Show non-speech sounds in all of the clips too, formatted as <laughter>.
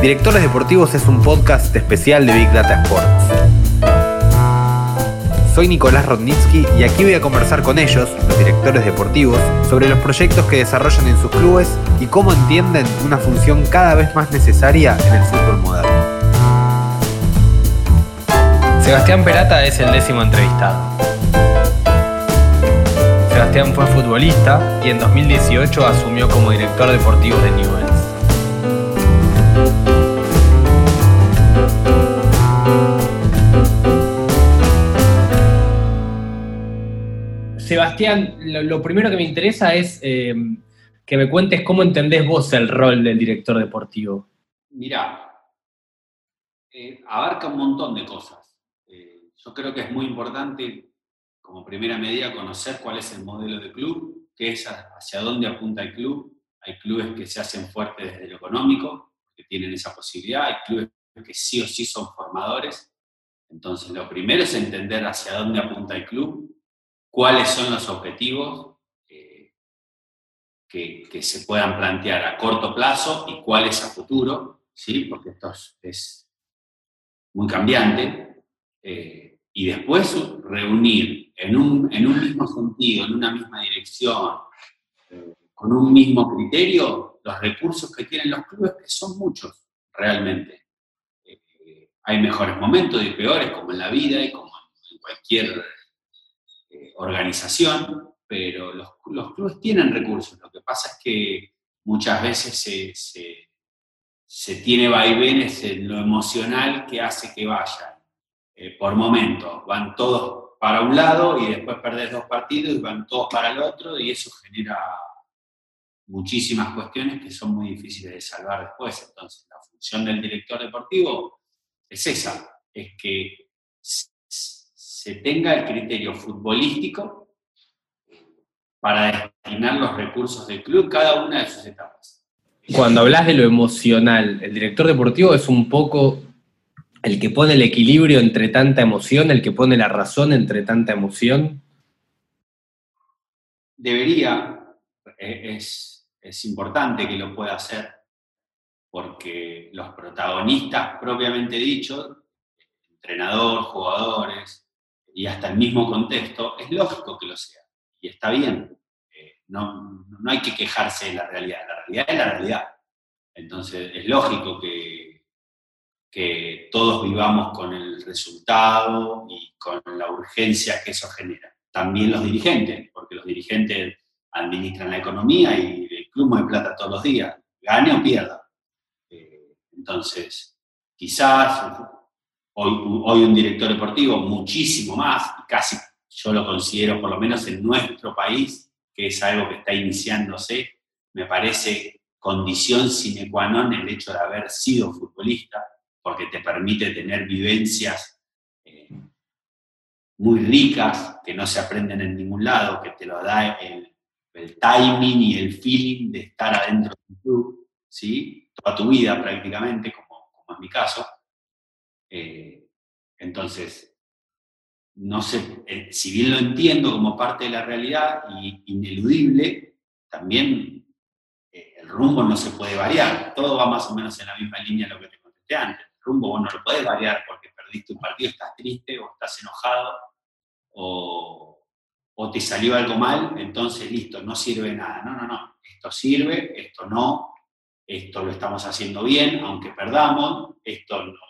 Directores Deportivos es un podcast especial de Big Data Sports. Soy Nicolás Rodnitsky y aquí voy a conversar con ellos, los directores deportivos, sobre los proyectos que desarrollan en sus clubes y cómo entienden una función cada vez más necesaria en el fútbol moderno. Sebastián Perata es el décimo entrevistado. Sebastián fue futbolista y en 2018 asumió como director deportivo de Newell's. Sebastián, lo, primero que me interesa es eh, que me cuentes cómo entendés vos el rol del director deportivo. Mirá, eh, abarca un montón de cosas. Eh, yo creo que es muy importante, como primera medida, conocer cuál es el modelo de club, qué es hacia dónde apunta el club. Hay clubes que se hacen fuertes desde lo económico, que tienen esa posibilidad, hay clubes que sí o sí son formadores. Entonces, lo primero es entender hacia dónde apunta el club cuáles son los objetivos eh, que, se puedan plantear a corto plazo y cuáles a futuro, ¿sí? porque esto es, muy cambiante, eh, y después reunir en un, mismo sentido, en una misma dirección, eh, con un mismo criterio, los recursos que tienen los clubes, que son muchos realmente. hay mejores momentos y peores, como en la vida y como en cualquier organización, pero los, clubes tienen recursos. Lo que pasa es que muchas veces se, tiene vaivenes en lo emocional que hace que vayan eh, por momentos. Van todos para un lado y después perdés dos partidos y van todos para el otro y eso genera muchísimas cuestiones que son muy difíciles de salvar después. Entonces, la función del director deportivo es esa, es que se tenga el criterio futbolístico para destinar los recursos del club cada una de sus etapas. Cuando hablas de lo emocional, el director deportivo es un poco el que pone el equilibrio entre tanta emoción, el que pone la razón entre tanta emoción. Debería, e, es, es importante que lo pueda hacer, porque los protagonistas propiamente dichos, entrenador, jugadores, y hasta el mismo contexto, es lógico que lo sea. Y está bien. Eh, no, no, hay que quejarse de la realidad. La realidad es la realidad. Entonces es lógico que, que todos vivamos con el resultado y con la urgencia que eso genera. También los dirigentes, porque los dirigentes administran la economía y el club mueve plata todos los días, gane o pierda. Eh, entonces, quizás Hoy, un director deportivo, muchísimo más, casi yo lo considero, por lo menos en nuestro país, que es algo que está iniciándose, me parece condición sine qua non el hecho de haber sido futbolista, porque te permite tener vivencias eh, muy ricas que no se aprenden en ningún lado, que te lo da el, timing y el feeling de estar adentro del club, ¿sí? toda tu vida prácticamente, como, como es mi caso. Eh, entonces, no sé, eh, si bien lo entiendo como parte de la realidad y ineludible, también eh, el rumbo no se puede variar. Todo va más o menos en la misma línea de lo que te contesté antes. El rumbo vos no lo puedes variar porque perdiste un partido, estás triste o estás enojado o, o te salió algo mal, entonces listo, no sirve nada. No, no, no. Esto sirve, esto no, esto lo estamos haciendo bien, aunque perdamos, esto no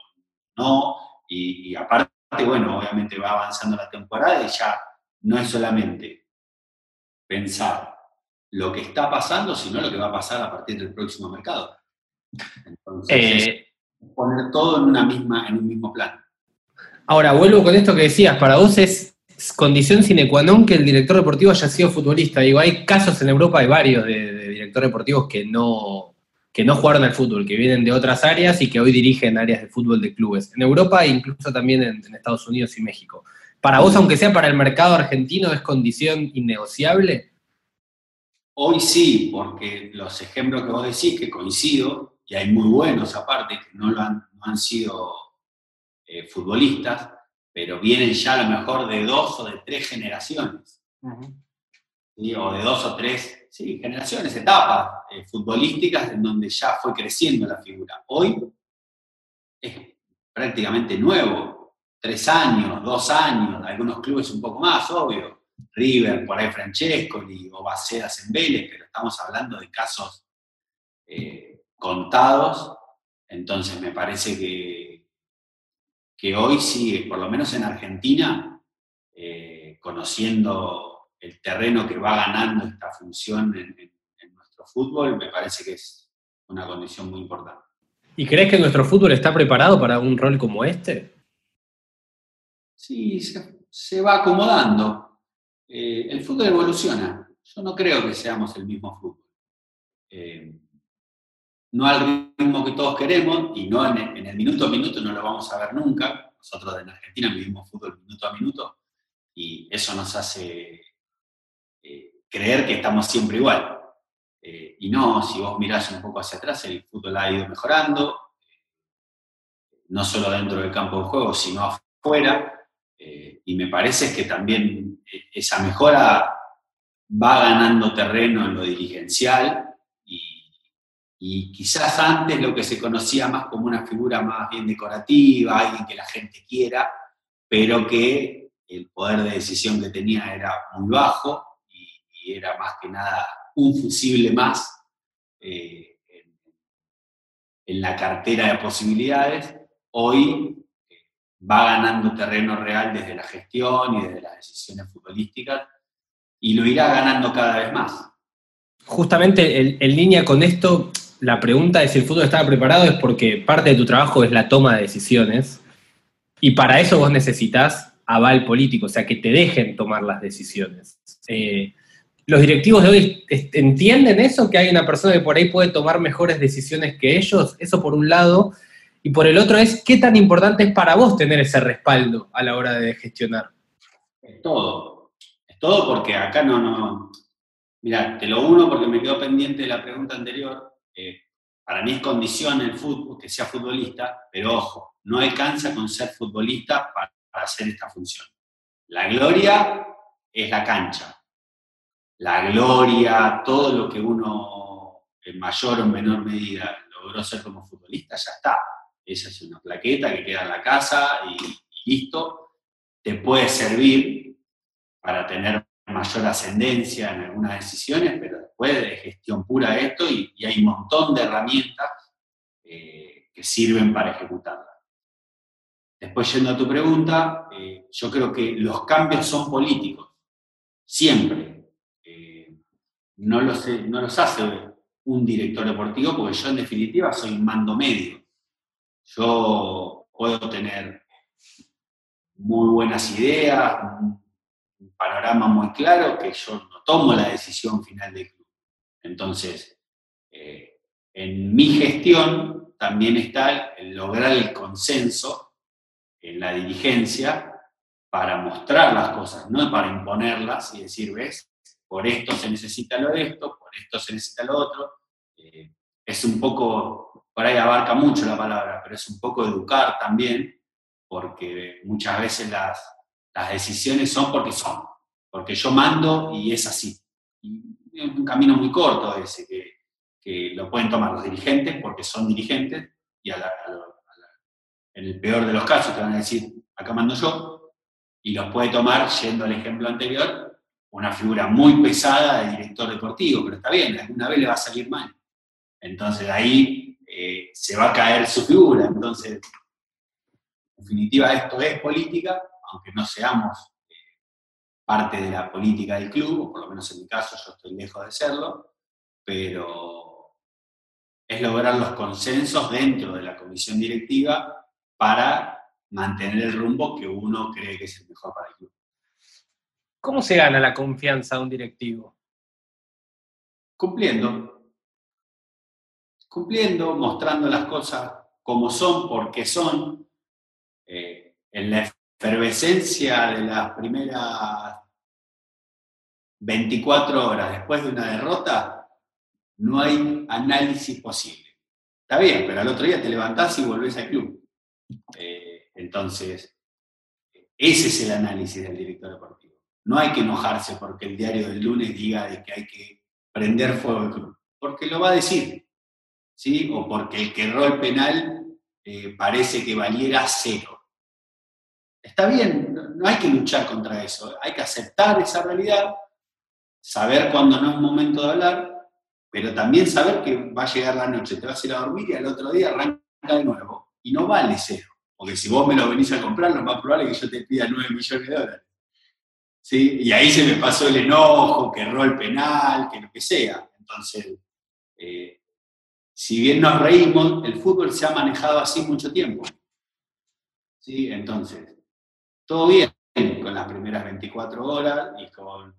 no, y, aparte, bueno, obviamente va avanzando la temporada y ya no es solamente pensar lo que está pasando, sino lo que va a pasar a partir del próximo mercado. Entonces, eh, poner todo en, una misma, en un mismo plan. Ahora, vuelvo con esto que decías, para vos es condición sine qua non que el director deportivo haya sido futbolista. Digo, hay casos en Europa, hay varios de, de directores deportivos que no, que no jugaron al fútbol, que vienen de otras áreas y que hoy dirigen áreas de fútbol de clubes. En Europa e incluso también en, Estados Unidos y México. ¿Para vos, aunque sea para el mercado argentino, es condición innegociable? Hoy sí, porque los ejemplos que vos decís, que coincido, y hay muy buenos aparte, que no, lo han, no han sido eh, futbolistas, pero vienen ya a lo mejor de dos o de tres generaciones. O de dos o tres sí, generaciones, etapas eh, futbolísticas en donde ya fue creciendo la figura. Hoy es prácticamente nuevo, tres años, dos años, algunos clubes un poco más, obvio. River, por ahí Francescoli o Bacedas en Vélez, pero estamos hablando de casos eh, contados, entonces me parece que, que hoy sí, por lo menos en Argentina, eh, conociendo el terreno que va ganando esta función en, en nuestro fútbol, me parece que es una condición muy importante. ¿Y crees que nuestro fútbol está preparado para un rol como este? Sí, se, va acomodando. Eh, el fútbol evoluciona. Yo no creo que seamos el mismo fútbol. Eh, no al ritmo que todos queremos y no en el, minuto a minuto no lo vamos a ver nunca. Nosotros en Argentina vivimos fútbol minuto a minuto y eso nos hace eh, creer que estamos siempre igual. Eh, y no, si vos mirás un poco hacia atrás, el fútbol ha ido mejorando, no solo dentro del campo de juego, sino afuera. Eh, y me parece que también eh, esa mejora va ganando terreno en lo dirigencial y, quizás antes lo que se conocía más como una figura más bien decorativa, alguien que la gente quiera, pero que el poder de decisión que tenía era muy bajo era más que nada un fusible más eh, en, la cartera de posibilidades, hoy eh, va ganando terreno real desde la gestión y desde las decisiones futbolísticas y lo irá ganando cada vez más. Justamente en, línea con esto, la pregunta de si el fútbol estaba preparado es porque parte de tu trabajo es la toma de decisiones y para eso vos necesitas aval político, o sea, que te dejen tomar las decisiones. Eh, los directivos de hoy entienden eso, que hay una persona que por ahí puede tomar mejores decisiones que ellos, eso por un lado, y por el otro es, ¿qué tan importante es para vos tener ese respaldo a la hora de gestionar? Es todo, es todo porque acá no, no, mira, te lo uno porque me quedó pendiente de la pregunta anterior, eh, para mí es condición el fútbol, que sea futbolista, pero ojo, no alcanza con ser futbolista para hacer esta función. La gloria es la cancha, la gloria, todo lo que uno en mayor o menor medida logró ser como futbolista, ya está. Esa es una plaqueta que queda en la casa y, listo. Te puede servir para tener mayor ascendencia en algunas decisiones, pero después de gestión pura esto y, hay un montón de herramientas eh, que sirven para ejecutarla. Después, yendo a tu pregunta, eh, yo creo que los cambios son políticos, siempre no los, no los hace un director deportivo, porque yo en definitiva soy mando medio. Yo puedo tener muy buenas ideas, un panorama muy claro, que yo no tomo la decisión final del club. Entonces, eh, en mi gestión también está el lograr el consenso en la dirigencia para mostrar las cosas, no para imponerlas y decir, ves, por esto se necesita lo esto, por esto se necesita lo otro. Eh, es un poco, por ahí abarca mucho la palabra, pero es un poco educar también, porque muchas veces las, decisiones son porque son, porque yo mando y es así. Y es un camino muy corto ese, que, lo pueden tomar los dirigentes porque son dirigentes, y en el peor de los casos te van a decir, acá mando yo, y los puede tomar, yendo al ejemplo anterior, una figura muy pesada de director deportivo, pero está bien, alguna vez le va a salir mal. Entonces ahí eh, se va a caer su figura. Entonces, en definitiva, esto es política, aunque no seamos eh, parte de la política del club, o por lo menos en mi caso yo estoy lejos de serlo, pero es lograr los consensos dentro de la comisión directiva para mantener el rumbo que uno cree que es el mejor para el club. ¿Cómo se gana la confianza de un directivo? Cumpliendo. Cumpliendo, mostrando las cosas como son, porque son. Eh, en la efervescencia de las primeras 24 horas después de una derrota, no hay análisis posible. Está bien, pero al otro día te levantás y volvés al club. Eh, entonces, ese es el análisis del director deportivo. No hay que enojarse porque el diario del lunes diga que hay que prender fuego al club, porque lo va a decir, ¿sí? O porque el que erró el penal eh, parece que valiera cero. Está bien, no hay que luchar contra eso, hay que aceptar esa realidad, saber cuándo no es momento de hablar, pero también saber que va a llegar la noche, te vas a ir a dormir y al otro día arranca de nuevo. Y no vale cero, porque si vos me lo venís a comprar, lo más probable es que yo te pida 9 millones de dólares. Y ahí se me pasó el enojo, que erró el penal, que lo que sea. Entonces, eh, si bien nos reímos, el fútbol se ha manejado así mucho tiempo. ¿Sí? Entonces, todo bien con las primeras 24 horas y con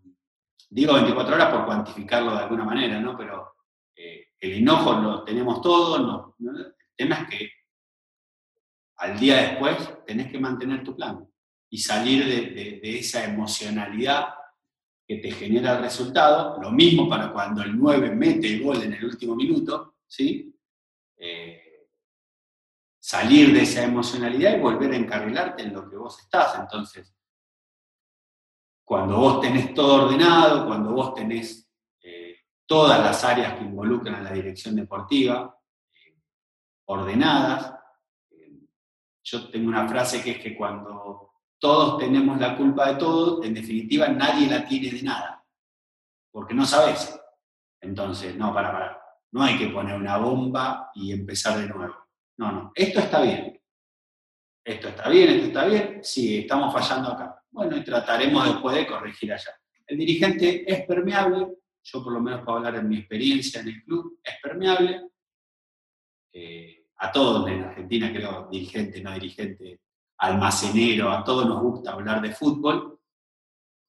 Digo 24 horas por cuantificarlo de alguna manera, ¿no? Pero eh, el enojo lo tenemos todos, no, el tema es que al día después tenés que mantener tu plan y salir de, esa emocionalidad que te genera el resultado. Lo mismo para cuando el 9 mete el gol en el último minuto, ¿sí? Eh, salir de esa emocionalidad y volver a encarrilarte en lo que vos estás. Entonces, cuando vos tenés todo ordenado, cuando vos tenés eh, todas las áreas que involucran a la dirección deportiva eh, ordenadas. Yo tengo una frase que es que cuando todos tenemos la culpa de todo, en definitiva nadie la tiene de nada, porque no sabes. Entonces, no, para, para, no hay que poner una bomba y empezar de nuevo. No, no, esto está bien. Esto está bien, esto está bien, sí, estamos fallando acá bueno, y trataremos después de corregir allá. El dirigente es permeable, yo por lo menos puedo hablar en mi experiencia en el club, es permeable. Eh, a todos en Argentina, creo, dirigente, no dirigente, almacenero, a todos nos gusta hablar de fútbol.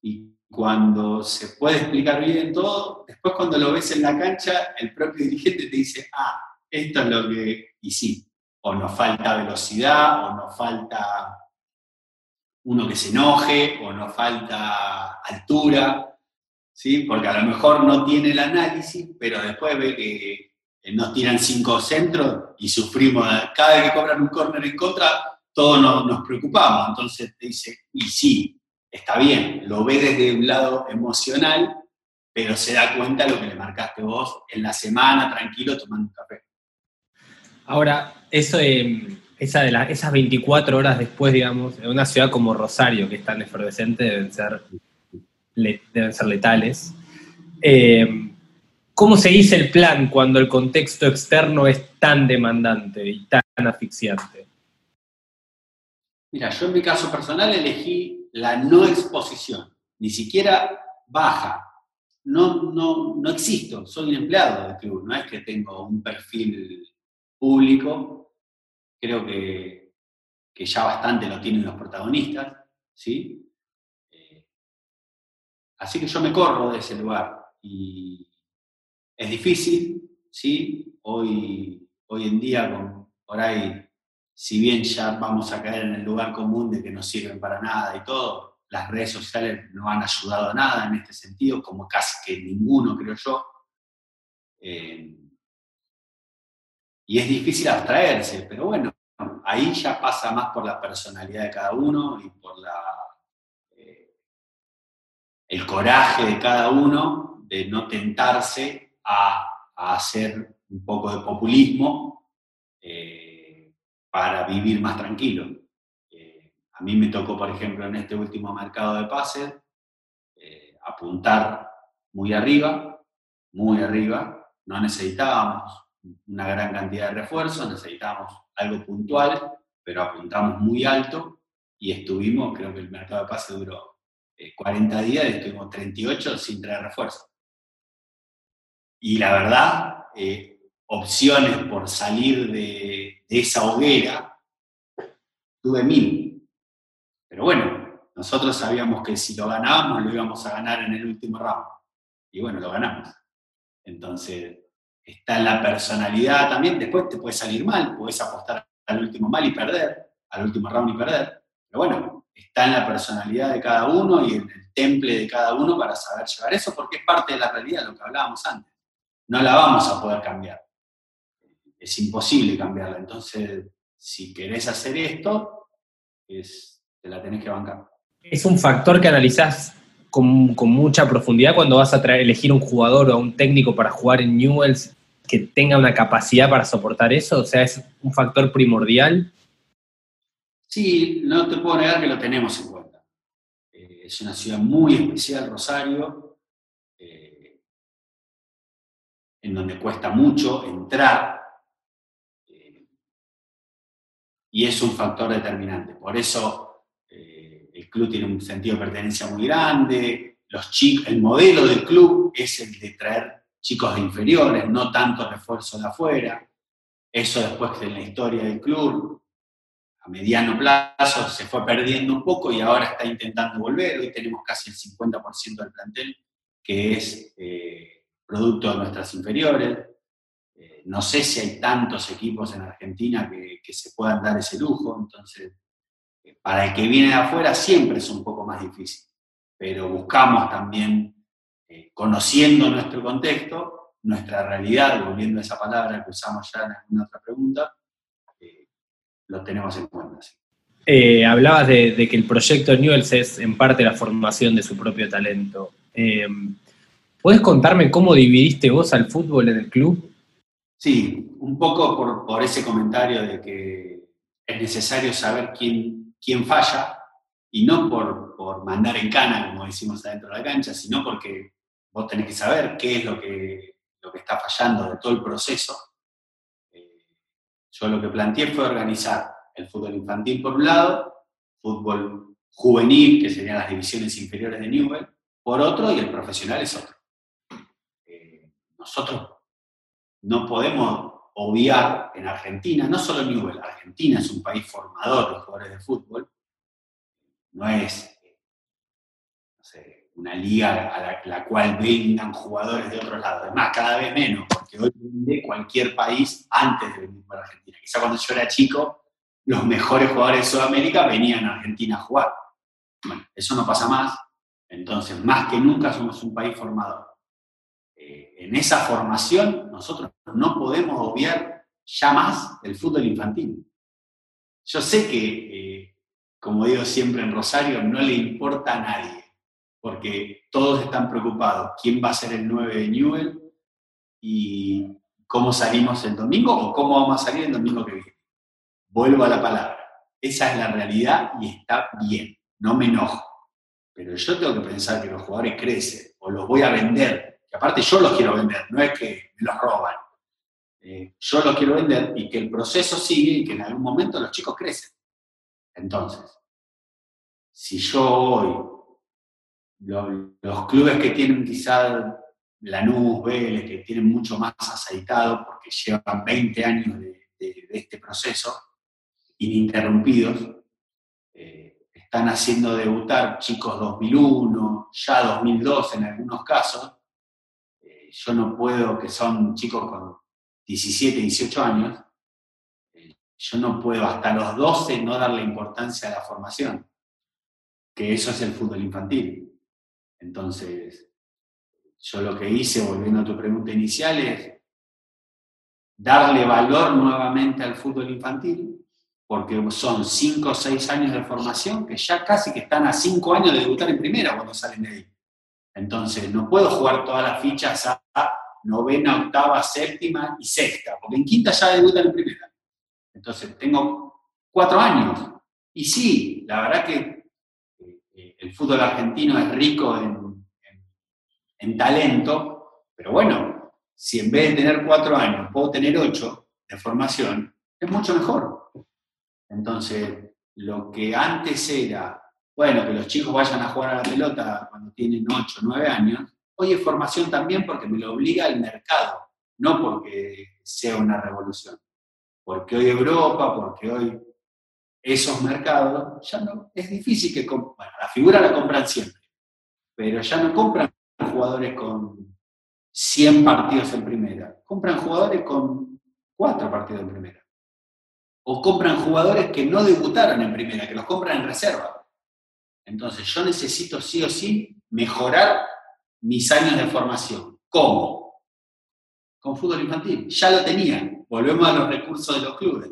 Y cuando se puede explicar bien todo, después cuando lo ves en la cancha, el propio dirigente te dice, ah, esto es lo que, sí, o nos falta velocidad, o nos falta uno que se enoje o nos falta altura, ¿sí? porque a lo mejor no tiene el análisis, pero después ve que nos tiran cinco centros y sufrimos, cada vez que cobran un córner en contra, todos nos, preocupamos. Entonces te dice, y sí, está bien, lo ve desde un lado emocional, pero se da cuenta de lo que le marcaste vos en la semana, tranquilo, tomando un café. Ahora, eso de esa de esas 24 horas después, digamos, en una ciudad como Rosario, que es tan efervescente, deben ser, deben ser letales. Eh, ¿Cómo se dice el plan cuando el contexto externo es tan demandante y tan asfixiante? Mira, yo en mi caso personal elegí la no exposición, ni siquiera baja. No, no, no existo, soy un empleado del club, no es que tengo un perfil público, creo que, ya bastante lo tienen los protagonistas, ¿sí? Eh, así que yo me corro de ese lugar y es difícil, ¿sí? Hoy, hoy en día, con, por ahí, si bien ya vamos a caer en el lugar común de que no sirven para nada y todo, las redes sociales no han ayudado a nada en este sentido, como casi que ninguno, creo yo. Eh, y es difícil abstraerse, pero bueno, ahí ya pasa más por la personalidad de cada uno y por la, eh, el coraje de cada uno de no tentarse a, hacer un poco de populismo eh, para vivir más tranquilo. Eh, a mí me tocó, por ejemplo, en este último mercado de pases, apuntar muy arriba, muy arriba, no necesitábamos una gran cantidad de refuerzos, necesitábamos algo puntual, pero apuntamos muy alto y estuvimos, creo que el mercado de pase duró 40 eh, días y estuvimos 38 sin traer refuerzo. Y la verdad, eh, opciones por salir de, de esa hoguera, tuve mil. Pero bueno, nosotros sabíamos que si lo ganábamos, lo íbamos a ganar en el último round. Y bueno, lo ganamos. Entonces, está en la personalidad también, después te puede salir mal, puedes apostar al último mal y perder, al último round y perder, pero bueno, está en la personalidad de cada uno y en el temple de cada uno para saber llevar eso, porque es parte de la realidad, lo que hablábamos antes. No la vamos a poder cambiar. Es imposible cambiarla. Entonces, si querés hacer esto, es, te la tenés que bancar. Es un factor que analizás con, mucha profundidad cuando vas a elegir un jugador o un técnico para jugar en Newells que tenga una capacidad para soportar eso? O sea, ¿es un factor primordial? Sí, no te puedo negar que lo tenemos en cuenta. Eh, es una ciudad muy especial, Rosario, eh, en donde cuesta mucho entrar y es un factor determinante. Por eso el club tiene un sentido de pertenencia muy grande, los chicos, el modelo del club es el de traer chicos de inferiores, no tanto refuerzo de afuera. Eso después en la historia del club, a mediano plazo, se fue perdiendo un poco y ahora está intentando volver. Hoy tenemos casi el 50% del plantel que es eh, producto de nuestras inferiores. No sé si hay tantos equipos en Argentina que, se puedan dar ese lujo, entonces eh, para el que viene de afuera siempre es un poco más difícil, pero buscamos también eh, conociendo nuestro contexto, nuestra realidad, volviendo a esa palabra que usamos ya en alguna otra pregunta, eh, lo tenemos en cuenta. Hablabas de, que el proyecto Newells es en parte la formación de su propio talento. ¿Puedes contarme cómo dividiste vos al fútbol en el club? Sí, un poco por, ese comentario de que es necesario saber quién, quién falla y no por, por, mandar en cana, como decimos adentro de la cancha, sino porque vos tenés que saber qué es lo que, lo que está fallando de todo el proceso. Eh, yo lo que planteé fue organizar el fútbol infantil por un lado, fútbol juvenil, que serían las divisiones inferiores de Newell, por otro, y el profesional es otro. Eh, nosotros no podemos obviar en Argentina, no solo Newell, Argentina es un país formador de jugadores de fútbol, no es una liga a la, cual vengan jugadores de otros lados. Además, cada vez menos, porque hoy vende cualquier país antes de venir para Argentina. Quizá cuando yo era chico, los mejores jugadores de Sudamérica venían a Argentina a jugar. Bueno, eso no pasa más. Entonces, más que nunca somos un país formador. Eh, en esa formación, nosotros no podemos obviar ya más el fútbol infantil. Yo sé que, eh, como digo siempre en Rosario, no le importa a nadie porque todos están preocupados. ¿Quién va a ser el 9 de Newell? ¿Y cómo salimos el domingo o cómo vamos a salir el domingo que viene? Vuelvo a la palabra. Esa es la realidad y está bien. No me enojo. Pero yo tengo que pensar que los jugadores crecen o los voy a vender. Que aparte yo los quiero vender, no es que me los roban. Eh, yo los quiero vender y que el proceso sigue y que en algún momento los chicos crecen. Entonces, si yo hoy los, clubes que tienen quizá Lanús, Vélez, que tienen mucho más aceitado porque llevan 20 años de, este proceso ininterrumpidos, eh, están haciendo debutar chicos 2001, ya 2002 en algunos casos. Yo no puedo, que son chicos con 17, 18 años, eh, yo no puedo hasta los 12 no darle importancia a la formación, que eso es el fútbol infantil. Entonces, yo lo que hice, volviendo a tu pregunta inicial, es darle valor nuevamente al fútbol infantil, porque son cinco o seis años de formación que ya casi que están a cinco años de debutar en primera cuando salen de ahí. Entonces, no puedo jugar todas las fichas a novena, octava, séptima y sexta, porque en quinta ya debutan en primera. Entonces, tengo cuatro años. Y sí, la verdad que el fútbol argentino es rico en, talento, pero bueno, si en vez de tener cuatro años puedo tener ocho de formación, es mucho mejor. Entonces, lo que antes era, bueno, que los chicos vayan a jugar a la pelota cuando tienen ocho, nueve años, hoy es formación también porque me lo obliga el mercado, no porque sea una revolución. Porque hoy Europa, porque hoy esos mercados, ya no, es difícil que, bueno, la figura la compran siempre, pero ya no compran jugadores con 100 partidos en primera, compran jugadores con 4 partidos en primera. O compran jugadores que no debutaron en primera, que los compran en reserva. Entonces yo necesito sí o sí mejorar mis años de formación. ¿Cómo? Con fútbol infantil. Ya lo tenía. Volvemos a los recursos de los clubes.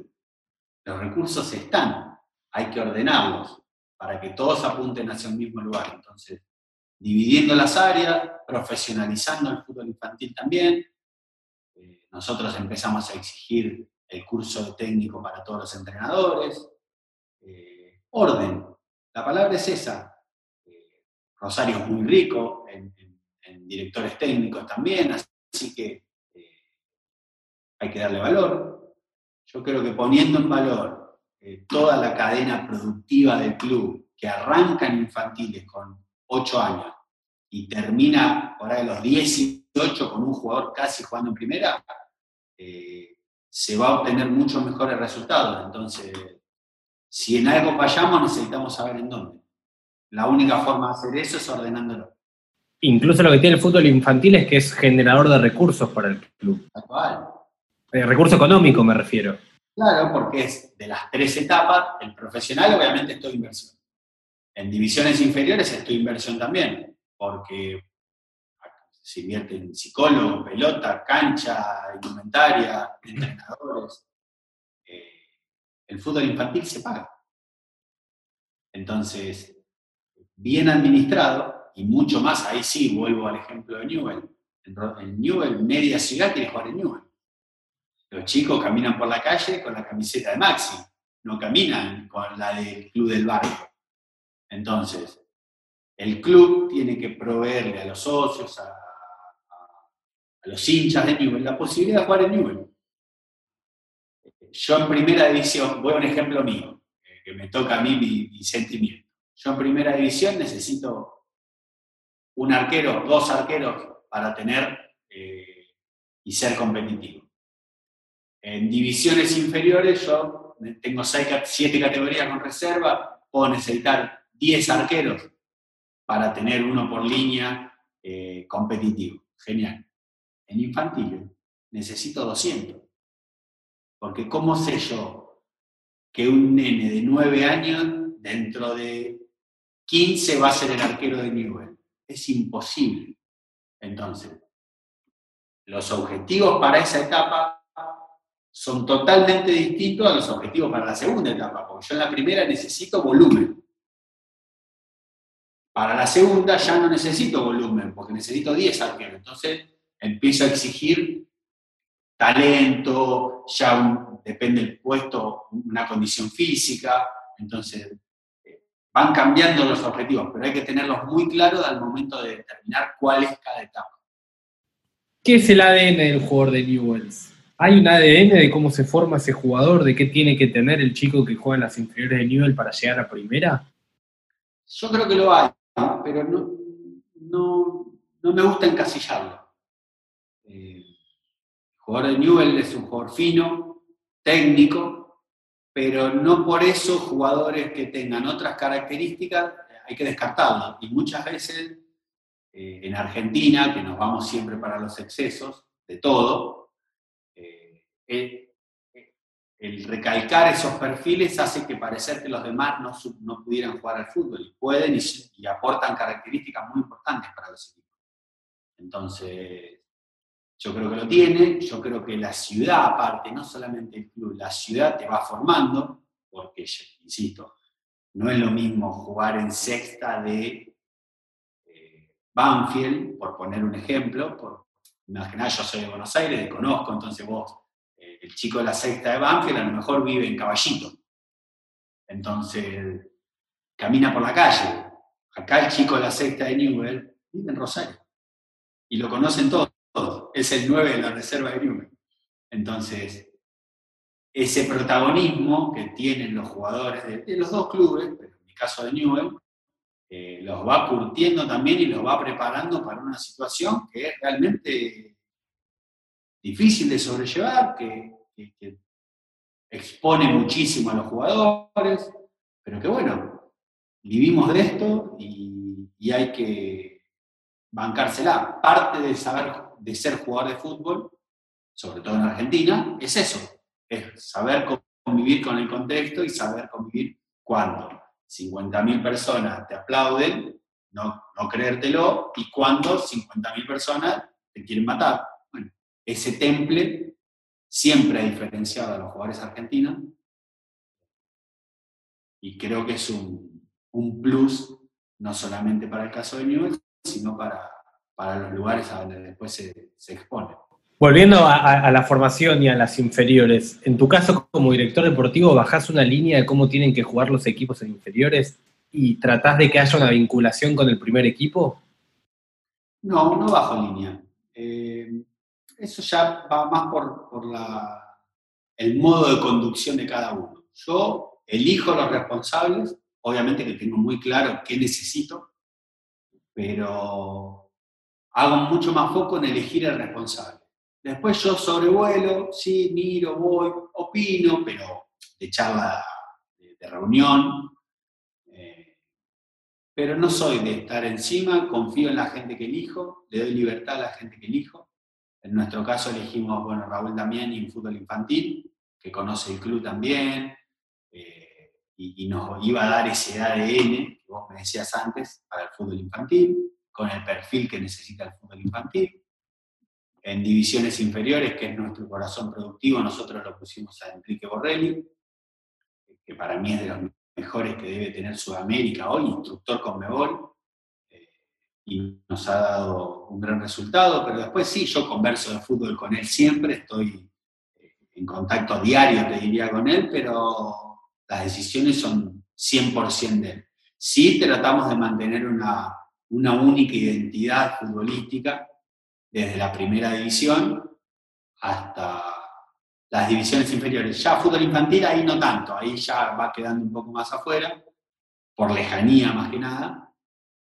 Los recursos están. Hay que ordenarlos para que todos apunten hacia un mismo lugar. Entonces, dividiendo las áreas, profesionalizando el fútbol infantil también. Eh, nosotros empezamos a exigir el curso técnico para todos los entrenadores. Eh, orden, la palabra es esa. Eh, Rosario es muy rico en, directores técnicos también, así que hay que darle valor. Yo creo que poniendo en valor toda la cadena productiva del club, que arranca en infantiles con 8 años y termina por ahí los 18 con un jugador casi jugando en primera, eh, se va a obtener muchos mejores resultados. Entonces, si en algo fallamos, necesitamos saber en dónde. La única forma de hacer eso es ordenándolo. Incluso lo que tiene el fútbol infantil es que es generador de recursos para el club. Actual. Eh, recurso económico me refiero. Claro, porque es de las tres etapas, el profesional obviamente es toda inversión. En divisiones inferiores es tu inversión también, porque se invierte en psicólogo, pelota, cancha, indumentaria, entrenadores. El fútbol infantil se paga. Entonces, bien administrado, y mucho más, ahí sí vuelvo al ejemplo de Newell. En Newell, media ciudad quiere jugar en Newell. Los chicos caminan por la calle con la camiseta de Maxi, no caminan con la del club del barrio. Entonces, el club tiene que proveerle a los socios, a, los hinchas de Newell, la posibilidad de jugar en Newell. Yo en primera división, voy a un ejemplo mío, que me toca a mí mi, sentimiento. Yo en primera división necesito un arquero, dos arqueros para tener eh, y ser competitivo. En divisiones inferiores yo tengo seis, siete categorías con reserva, puedo necesitar 10 arqueros para tener uno por línea eh, competitivo. Genial. En infantil necesito 200. Porque ¿cómo sé yo que un nene de 9 años dentro de 15 va a ser el arquero de Newell? Es imposible. Entonces, los objetivos para esa etapa son totalmente distintos a los objetivos para la segunda etapa, porque yo en la primera necesito volumen. Para la segunda ya no necesito volumen, porque necesito 10 arqueros. Entonces empiezo a exigir talento, ya depende del puesto, una condición física. Entonces eh, van cambiando los objetivos, pero hay que tenerlos muy claros al momento de determinar cuál es cada etapa. ¿Qué es el ADN del jugador de Newells? ¿Hay un ADN de cómo se forma ese jugador, de qué tiene que tener el chico que juega en las inferiores de Newell para llegar a primera? Yo creo que lo hay pero no, no, me gusta encasillarlo. Eh, el jugador de Newell es un jugador fino, técnico, pero no por eso jugadores que tengan otras características hay que descartarlos. Y muchas veces eh, en Argentina, que nos vamos siempre para los excesos de todo, eh, el recalcar esos perfiles hace que parecer que los demás no, no pudieran jugar al fútbol y pueden y, aportan características muy importantes para los equipos. Entonces, yo creo que lo tiene, yo creo que la ciudad aparte, no solamente el club, la ciudad te va formando, porque, insisto, no es lo mismo jugar en sexta de eh, Banfield, por poner un ejemplo, por, imaginar, yo soy de Buenos Aires, conozco, entonces vos el chico de la sexta de Banfield a lo mejor vive en Caballito. Entonces, camina por la calle. Acá el chico de la sexta de Newell vive en Rosario. Y lo conocen todos. Es el 9 de la reserva de Newell. Entonces, ese protagonismo que tienen los jugadores de, los dos clubes, en mi caso de Newell, eh, los va curtiendo también y los va preparando para una situación que es realmente difícil de sobrellevar, que, expone muchísimo a los jugadores, pero que bueno, vivimos de esto y, hay que bancársela. Parte de saber de ser jugador de fútbol, sobre todo en Argentina, es eso, es saber convivir con el contexto y saber convivir cuándo. 50.000 personas te aplauden, no, no creértelo, y cuando 50.000 personas te quieren matar. Bueno, ese temple siempre ha diferenciado a los jugadores argentinos y creo que es un, un plus no solamente para el caso de Newell, sino para, para los lugares a donde después se, se expone. Volviendo a, la formación y a las inferiores, en tu caso como director deportivo, ¿bajás una línea de cómo tienen que jugar los equipos en inferiores y tratás de que haya una vinculación con el primer equipo? No, no bajo línea. Eh, eso ya va más por, por la, el modo de conducción de cada uno. Yo elijo los responsables, obviamente que tengo muy claro qué necesito, pero hago mucho más foco en elegir el responsable. Después yo sobrevuelo, sí, miro, voy, opino, pero de charla de, reunión. Eh, pero no soy de estar encima, confío en la gente que elijo, le doy libertad a la gente que elijo. En nuestro caso elegimos, bueno, Raúl también en fútbol infantil, que conoce el club también, eh, y, y, nos iba a dar ese ADN que vos me decías antes para el fútbol infantil, con el perfil que necesita el fútbol infantil. En divisiones inferiores, que es nuestro corazón productivo, nosotros lo pusimos a Enrique Borrelli, que para mí es de los mejores que debe tener Sudamérica hoy, instructor con Mebol, eh, y nos ha dado un gran resultado, pero después sí, yo converso de fútbol con él siempre, estoy eh, en contacto diario, te diría, con él, pero las decisiones son 100% de él. Sí tratamos de mantener una, una única identidad futbolística, desde la primera división hasta las divisiones inferiores. Ya fútbol infantil ahí no tanto, ahí ya va quedando un poco más afuera, por lejanía más que nada,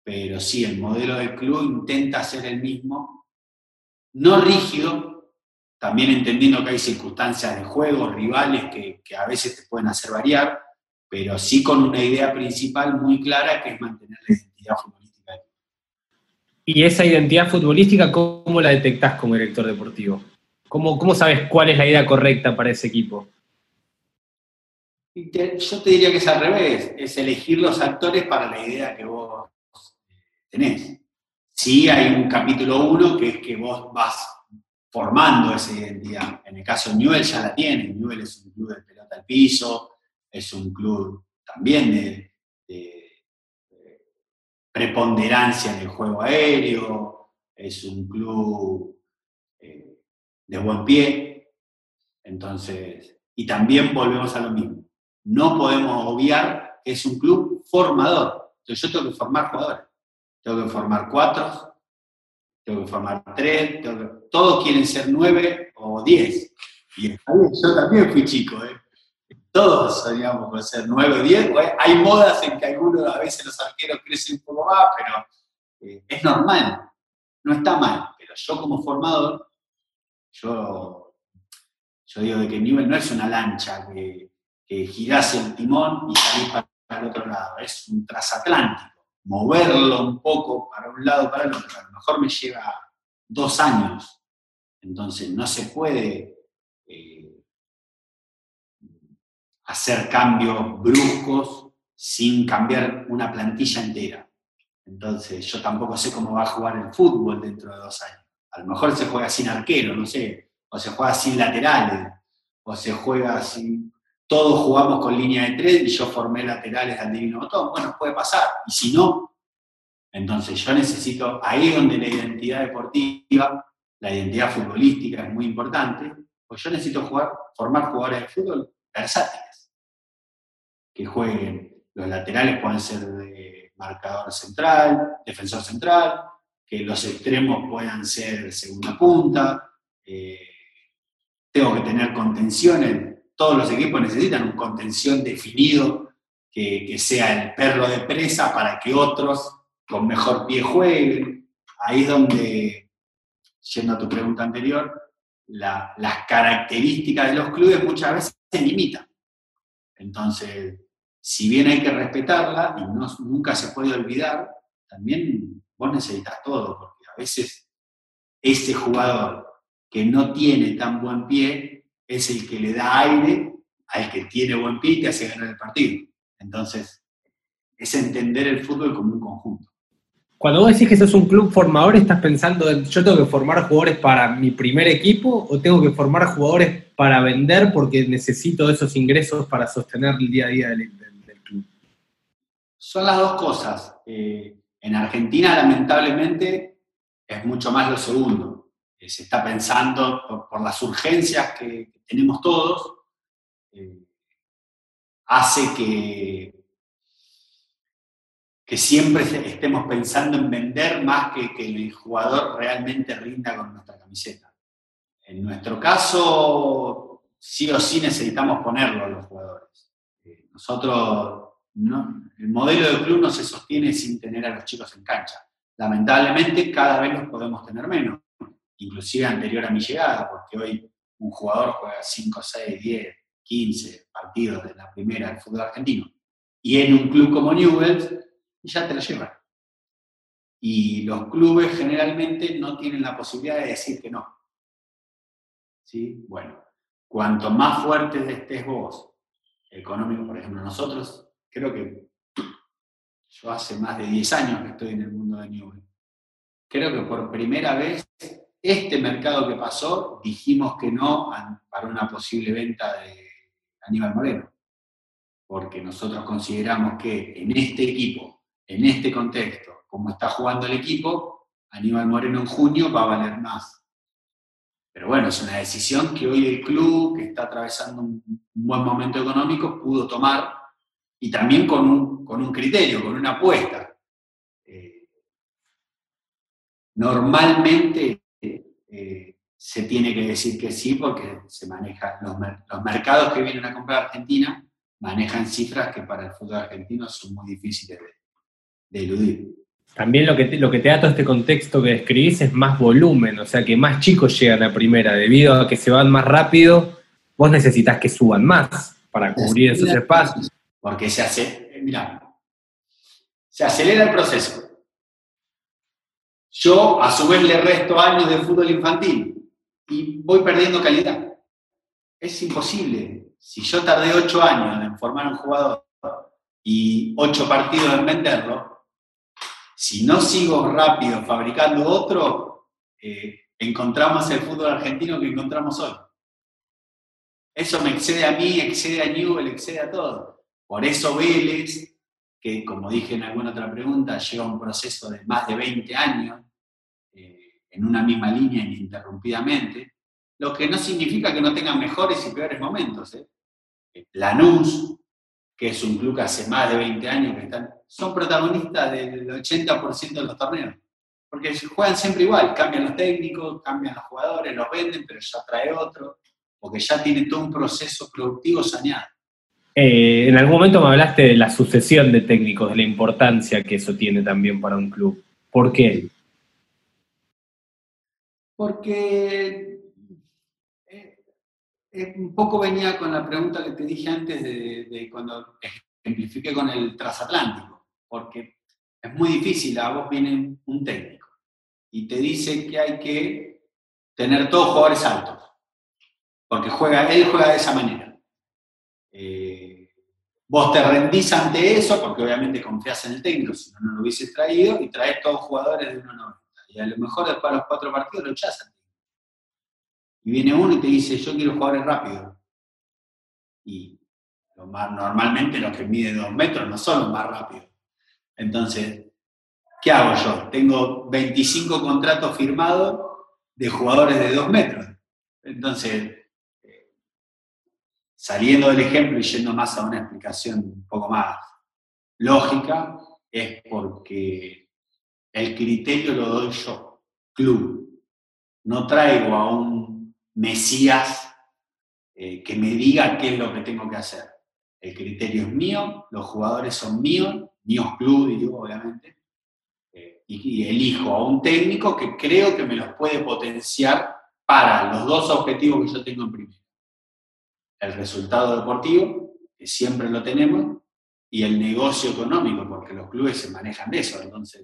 pero sí, el modelo del club intenta ser el mismo, no rígido, también entendiendo que hay circunstancias de juego, rivales que, que a veces te pueden hacer variar, pero sí con una idea principal muy clara que es mantener la identidad futbolística ¿Y esa identidad futbolística cómo la detectás como director deportivo? ¿Cómo, ¿Cómo sabes cuál es la idea correcta para ese equipo? yo te diría que es al revés, es elegir los actores para la idea que vos tenés. Sí hay un capítulo uno que es que vos vas formando esa identidad. En el caso de Newell ya la tiene. Newell es un club de pelota al piso, es un club también de preponderancia en el juego aéreo, es un club eh, de buen pie. Entonces, y también volvemos a lo mismo. No podemos obviar que es un club formador. Entonces yo tengo que formar jugadores. Tengo que formar cuatro, tengo que formar tres, todos quieren ser nueve o diez. Y yo también fui chico, ¿eh? Todos soñamos con ser 9 o 10. Hay modas en que algunos, a veces los arqueros crecen un poco más, pero eh, es normal, no está mal. Pero yo como formador, yo, yo digo de que nivel no es una lancha que, que girás el timón y salís para el otro lado, es un transatlántico. Moverlo un poco para un lado para el otro, a lo mejor me lleva dos años. Entonces no se puede eh, hacer cambios bruscos sin cambiar una plantilla entera. Entonces, yo tampoco sé cómo va a jugar el fútbol dentro de dos años. A lo mejor se juega sin arquero, no sé, o se juega sin laterales, o se juega sin... Todos jugamos con línea de tres y yo formé laterales al divino botón. Bueno, puede pasar. Y si no, entonces yo necesito, ahí donde la identidad deportiva, la identidad futbolística es muy importante, pues yo necesito jugar, formar jugadores de fútbol versátiles que jueguen. Los laterales pueden ser de marcador central, defensor central, que los extremos puedan ser segunda punta. Eh, tengo que tener contención. Todos los equipos necesitan un contención definido que, que, sea el perro de presa para que otros con mejor pie jueguen. Ahí es donde, yendo a tu pregunta anterior, las características de los clubes muchas veces se limitan. Entonces, si bien hay que respetarla y no, nunca se puede olvidar, también vos necesitas todo, porque a veces ese jugador que no tiene tan buen pie es el que le da aire al que tiene buen pie y te hace ganar el partido. Entonces, es entender el fútbol como un conjunto. Cuando vos decís que sos un club formador, ¿estás pensando en yo tengo que formar jugadores para mi primer equipo o tengo que formar jugadores para vender porque necesito esos ingresos para sostener el día a día del, club? Son las dos cosas. Eh, en Argentina, lamentablemente, es mucho más lo segundo. Eh, se está pensando por, las urgencias que, tenemos todos, eh, hace que que siempre estemos pensando en vender más que que el jugador realmente rinda con nuestra camiseta. En nuestro caso, sí o sí necesitamos ponerlo a los jugadores. Eh, nosotros, el modelo del club no se sostiene sin tener a los chicos en cancha. Lamentablemente, cada vez los podemos tener menos, inclusive anterior a mi llegada, porque hoy un jugador juega 5, 6, 10, 15 partidos de la primera del fútbol argentino. Y en un club como Newell's, y ya te la llevan. Y los clubes generalmente no tienen la posibilidad de decir que no. ¿Sí? Bueno, cuanto más fuerte estés vos, económico, por ejemplo, nosotros, creo que <clears throat> yo hace más de 10 años que estoy en el mundo de Newell. Creo que por primera vez este mercado que pasó, dijimos que no para una posible venta de Aníbal Moreno. Porque nosotros consideramos que en este equipo en este contexto, como está jugando el equipo, Aníbal Moreno en junio va a valer más. Pero bueno, es una decisión que hoy el club, que está atravesando un, buen momento económico, pudo tomar y también con un, criterio, con una apuesta. Eh, normalmente eh, se tiene que decir que sí porque se maneja, los, los mercados que vienen a comprar Argentina manejan cifras que para el fútbol argentino son muy difíciles de, eludir. También lo que, te, lo que te da todo este contexto que describís es más volumen, o sea que más chicos llegan a primera, debido a que se van más rápido, vos necesitas que suban más para cubrir esos espacios. Porque se hace, eh, mira, se acelera el proceso. Yo a su vez le resto años de fútbol infantil y voy perdiendo calidad. Es imposible. Si yo tardé ocho años en formar un jugador y ocho partidos en venderlo, si no sigo rápido fabricando otro, eh, encontramos el fútbol argentino que encontramos hoy. Eso me excede a mí, excede a Newell, excede a todo. Por eso Vélez, que como dije en alguna otra pregunta, lleva un proceso de más de 20 años eh, en una misma línea ininterrumpidamente, lo que no significa que no tengan mejores y peores momentos. ¿eh? Lanús, que es un club que hace más de 20 años que están, son protagonistas del 80% de los torneos. Porque juegan siempre igual, cambian los técnicos, cambian los jugadores, los venden, pero ya trae otro, porque ya tiene todo un proceso productivo saneado. Eh, en algún momento me hablaste de la sucesión de técnicos, de la importancia que eso tiene también para un club. ¿Por qué? Porque un poco venía con la pregunta que te dije antes de, cuando ejemplifiqué con el transatlántico, porque es muy difícil, a vos viene un técnico y te dice que hay que tener todos jugadores altos, porque juega, él juega de esa manera. Eh, vos te rendís ante eso, porque obviamente confías en el técnico, si no, no lo hubieses traído, y traes todos jugadores de 1.90. Y a lo mejor después de los cuatro partidos lo echás y viene uno y te dice, yo quiero jugadores rápidos. Y normalmente los que miden dos metros no son los más rápidos. Entonces, ¿qué hago yo? Tengo 25 contratos firmados de jugadores de dos metros. Entonces, eh, saliendo del ejemplo y yendo más a una explicación un poco más lógica, es porque el criterio lo doy yo, club. No traigo a un Mesías eh, que me diga qué es lo que tengo que hacer. El criterio es mío, los jugadores son míos, míos club, digo, obviamente, eh, y, elijo a un técnico que creo que me los puede potenciar para los dos objetivos que yo tengo en primero. El resultado deportivo, que siempre lo tenemos, y el negocio económico, porque los clubes se manejan de eso. Entonces,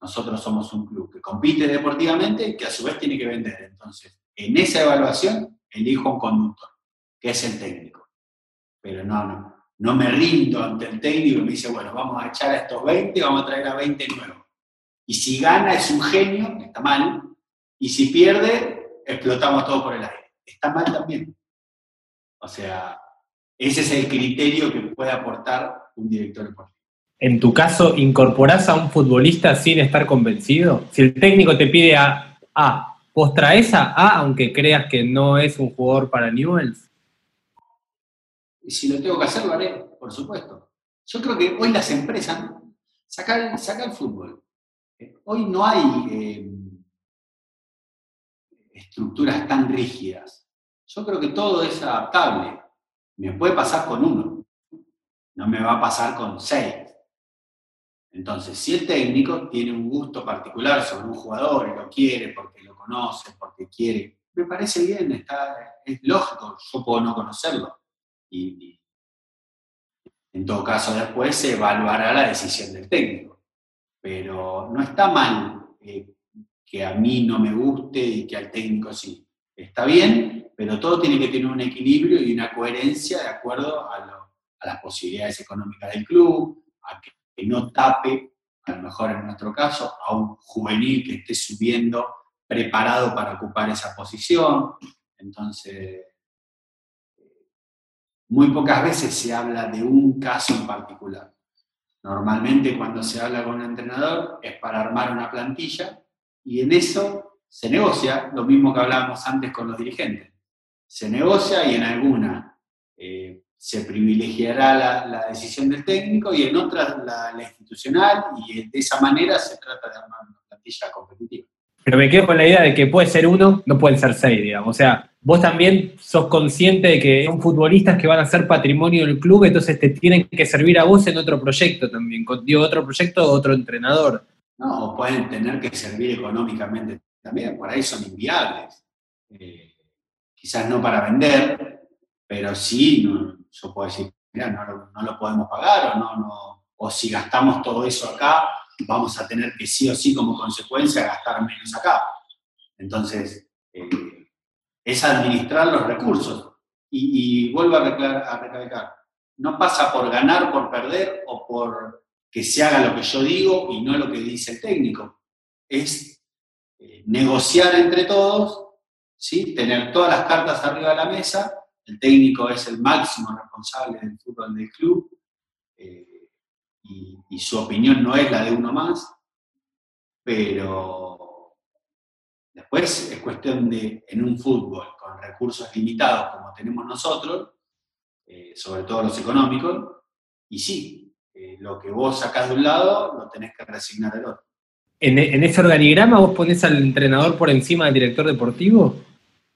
nosotros somos un club que compite deportivamente que a su vez tiene que vender. Entonces, en esa evaluación elijo un conductor, que es el técnico. Pero no, no. no me rindo ante el técnico y me dice, bueno, vamos a echar a estos 20, vamos a traer a 20 nuevos. Y si gana es un genio, está mal, y si pierde, explotamos todo por el aire. Está mal también. O sea, ese es el criterio que puede aportar un director deportivo. En tu caso, ¿incorporás a un futbolista sin estar convencido? Si el técnico te pide a A, ¿vos traes a A aunque creas que no es un jugador para Newells? Si lo tengo que hacer, lo haré, por supuesto. Yo creo que hoy las empresas sacan, el fútbol. Hoy no hay eh, estructuras tan rígidas. Yo creo que todo es adaptable. Me puede pasar con uno, no me va a pasar con seis. Entonces, si el técnico tiene un gusto particular sobre un jugador y lo quiere porque lo conoce, porque quiere, me parece bien, está, es lógico, yo puedo no conocerlo. Y, en todo caso después se evaluará la decisión del técnico. Pero no está mal eh, que a mí no me guste y que al técnico sí. Está bien, pero todo tiene que tener un equilibrio y una coherencia de acuerdo a, las posibilidades económicas del club, a que, no tape, a lo mejor en nuestro caso, a un juvenil que esté subiendo preparado para ocupar esa posición. Entonces, muy pocas veces se habla de un caso en particular. Normalmente cuando se habla con un entrenador es para armar una plantilla y en eso se negocia, lo mismo que hablábamos antes con los dirigentes. Se negocia y en alguna eh, se privilegiará la, decisión del técnico y en otras la, institucional y de esa manera se trata de armar una plantilla competitiva. Pero me quedo con la idea de que puede ser uno, no pueden ser seis, digamos. O sea, vos también sos consciente de que son futbolistas que van a ser patrimonio del club, entonces te tienen que servir a vos en otro proyecto también. Digo, otro proyecto, otro entrenador. No, pueden tener que servir económicamente también, por ahí son inviables. Eh, quizás no para vender, pero sí, yo puedo decir, mira, no, lo podemos pagar o, no, no, o si gastamos todo eso acá, vamos a tener que sí o sí como consecuencia gastar menos acá. Entonces, eh, es administrar los recursos. Y, vuelvo a recalcar, no pasa por ganar, por perder o por que se haga lo que yo digo y no lo que dice el técnico. Es eh, negociar entre todos, ¿sí? tener todas las cartas arriba de la mesa. El técnico es el máximo responsable del fútbol del club eh, y, su opinión no es la de uno más, pero después es cuestión de, en un fútbol con recursos limitados como tenemos nosotros, eh, sobre todo los económicos, y sí, eh, lo que vos sacás de un lado, lo tenés que resignar del otro. ¿En, ese organigrama vos ponés al entrenador por encima del director deportivo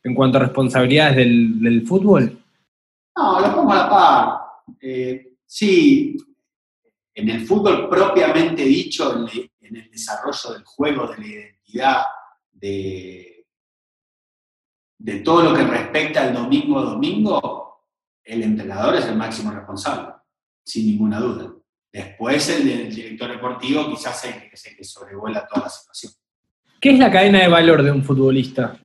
en cuanto a responsabilidades del, fútbol? No, lo pongo a la par. Eh, sí, en el fútbol propiamente dicho, en, el desarrollo del juego, de la identidad, de, de todo lo que respecta al domingo a domingo, el entrenador es el máximo responsable, sin ninguna duda. Después el del director deportivo quizás es el que sobrevuela toda la situación. ¿Qué es la cadena de valor de un futbolista?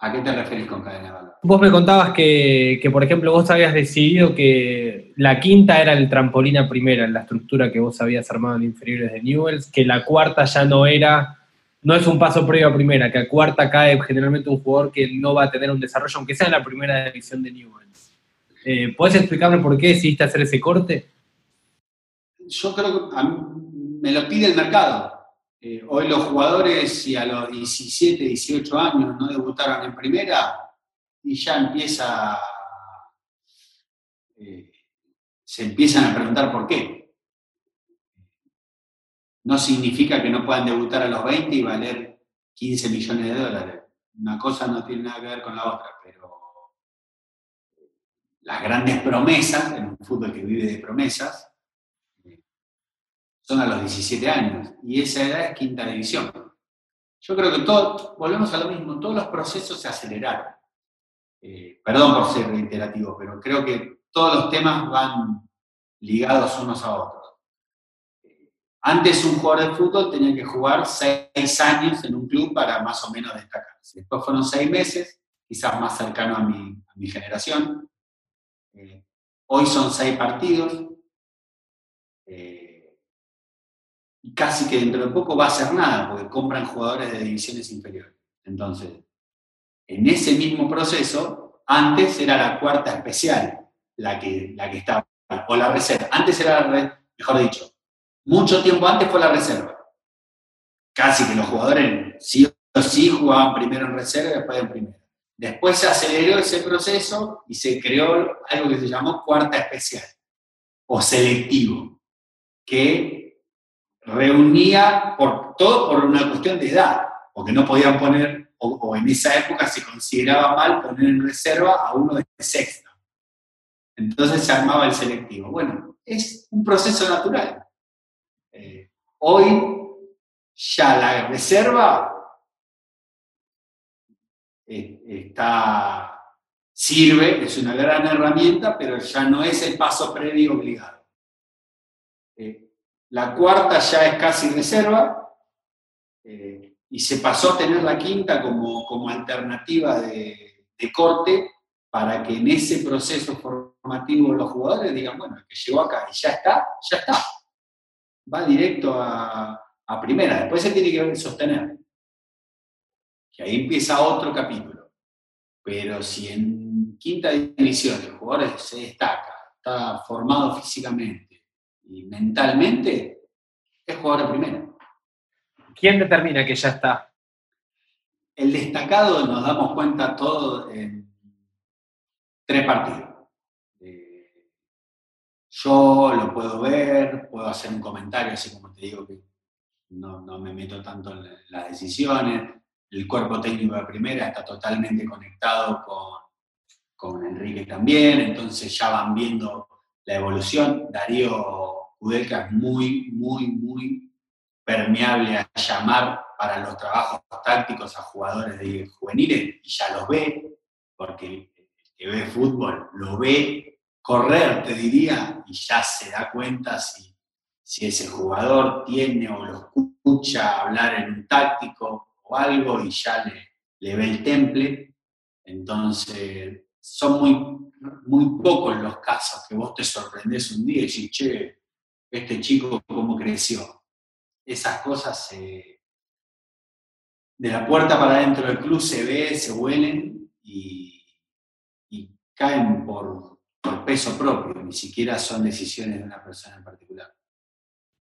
¿A qué te referís con cadena de valor? Vos me contabas que, por ejemplo, vos habías decidido que la quinta era el trampolín a primera, en la estructura que vos habías armado en inferiores de Newells, que la cuarta ya no era, no es un paso previo a primera, que a cuarta cae generalmente un jugador que no va a tener un desarrollo, aunque sea en la primera división de Newells. Eh, ¿Podés explicarme por qué decidiste hacer ese corte? yo creo que me lo pide el mercado. Eh, hoy los jugadores, si a los 17, 18 años no debutaron en primera, y ya empieza, eh, se empiezan a preguntar por qué. No significa que no puedan debutar a los 20 y valer 15 millones de dólares. Una cosa no tiene nada que ver con la otra, pero las grandes promesas, en un fútbol que vive de promesas, son a los 17 años y esa edad es quinta división. Yo creo que todo, volvemos a lo mismo, todos los procesos se aceleraron. Eh, perdón por ser reiterativo, pero creo que todos los temas van ligados unos a otros. Antes un jugador de fútbol tenía que jugar seis años en un club para más o menos destacarse. Después fueron seis meses, quizás más cercano a mi, generación. Eh, Hoy son seis partidos. Eh, y casi que dentro de poco va a ser nada, porque compran jugadores de divisiones inferiores. Entonces, en ese mismo proceso, antes era la cuarta especial la que, la que estaba, o la reserva. Antes era la, mejor dicho, mucho tiempo antes fue la reserva. Casi que los jugadores sí o sí jugaban primero en reserva y después en primera. Después se aceleró ese proceso y se creó algo que se llamó cuarta especial o selectivo, que reunía por todo por una cuestión de edad, porque no podían poner, o, en esa época se consideraba mal poner en reserva a uno de sexta. Entonces se armaba el selectivo. Bueno, es un proceso natural. Eh, hoy ya la reserva eh, está, sirve, es una gran herramienta, pero ya no es el paso previo obligado. Eh, la cuarta ya es casi reserva eh, y se pasó a tener la quinta como, como alternativa de, corte para que en ese proceso formativo los jugadores digan, bueno, el que llegó acá y ya está, ya está. Va directo a, a primera, después se tiene que sostener. Que ahí empieza otro capítulo. Pero si en quinta división el jugador se destaca, está formado físicamente y mentalmente, es jugador de primera. ¿Quién determina que ya está? El destacado nos damos cuenta todo en tres partidos. Eh, yo lo puedo ver, puedo hacer un comentario, así como te digo que no, no me meto tanto en las decisiones. El cuerpo técnico de primera está totalmente conectado con, con Enrique también, entonces ya van viendo la evolución. Darío Udelka es muy, muy, muy permeable a llamar para los trabajos tácticos a jugadores de juveniles y ya los ve, porque el que ve fútbol lo ve correr, te diría, y ya se da cuenta si si ese jugador tiene o lo escucha hablar en un táctico o algo y ya le, ve el temple. Entonces, son muy, muy pocos los casos que vos te sorprendés un día y decís, che, este chico cómo creció. Esas cosas de la puerta para adentro del club se ve, se huelen y, caen por, por peso propio, ni siquiera son decisiones de una persona en particular.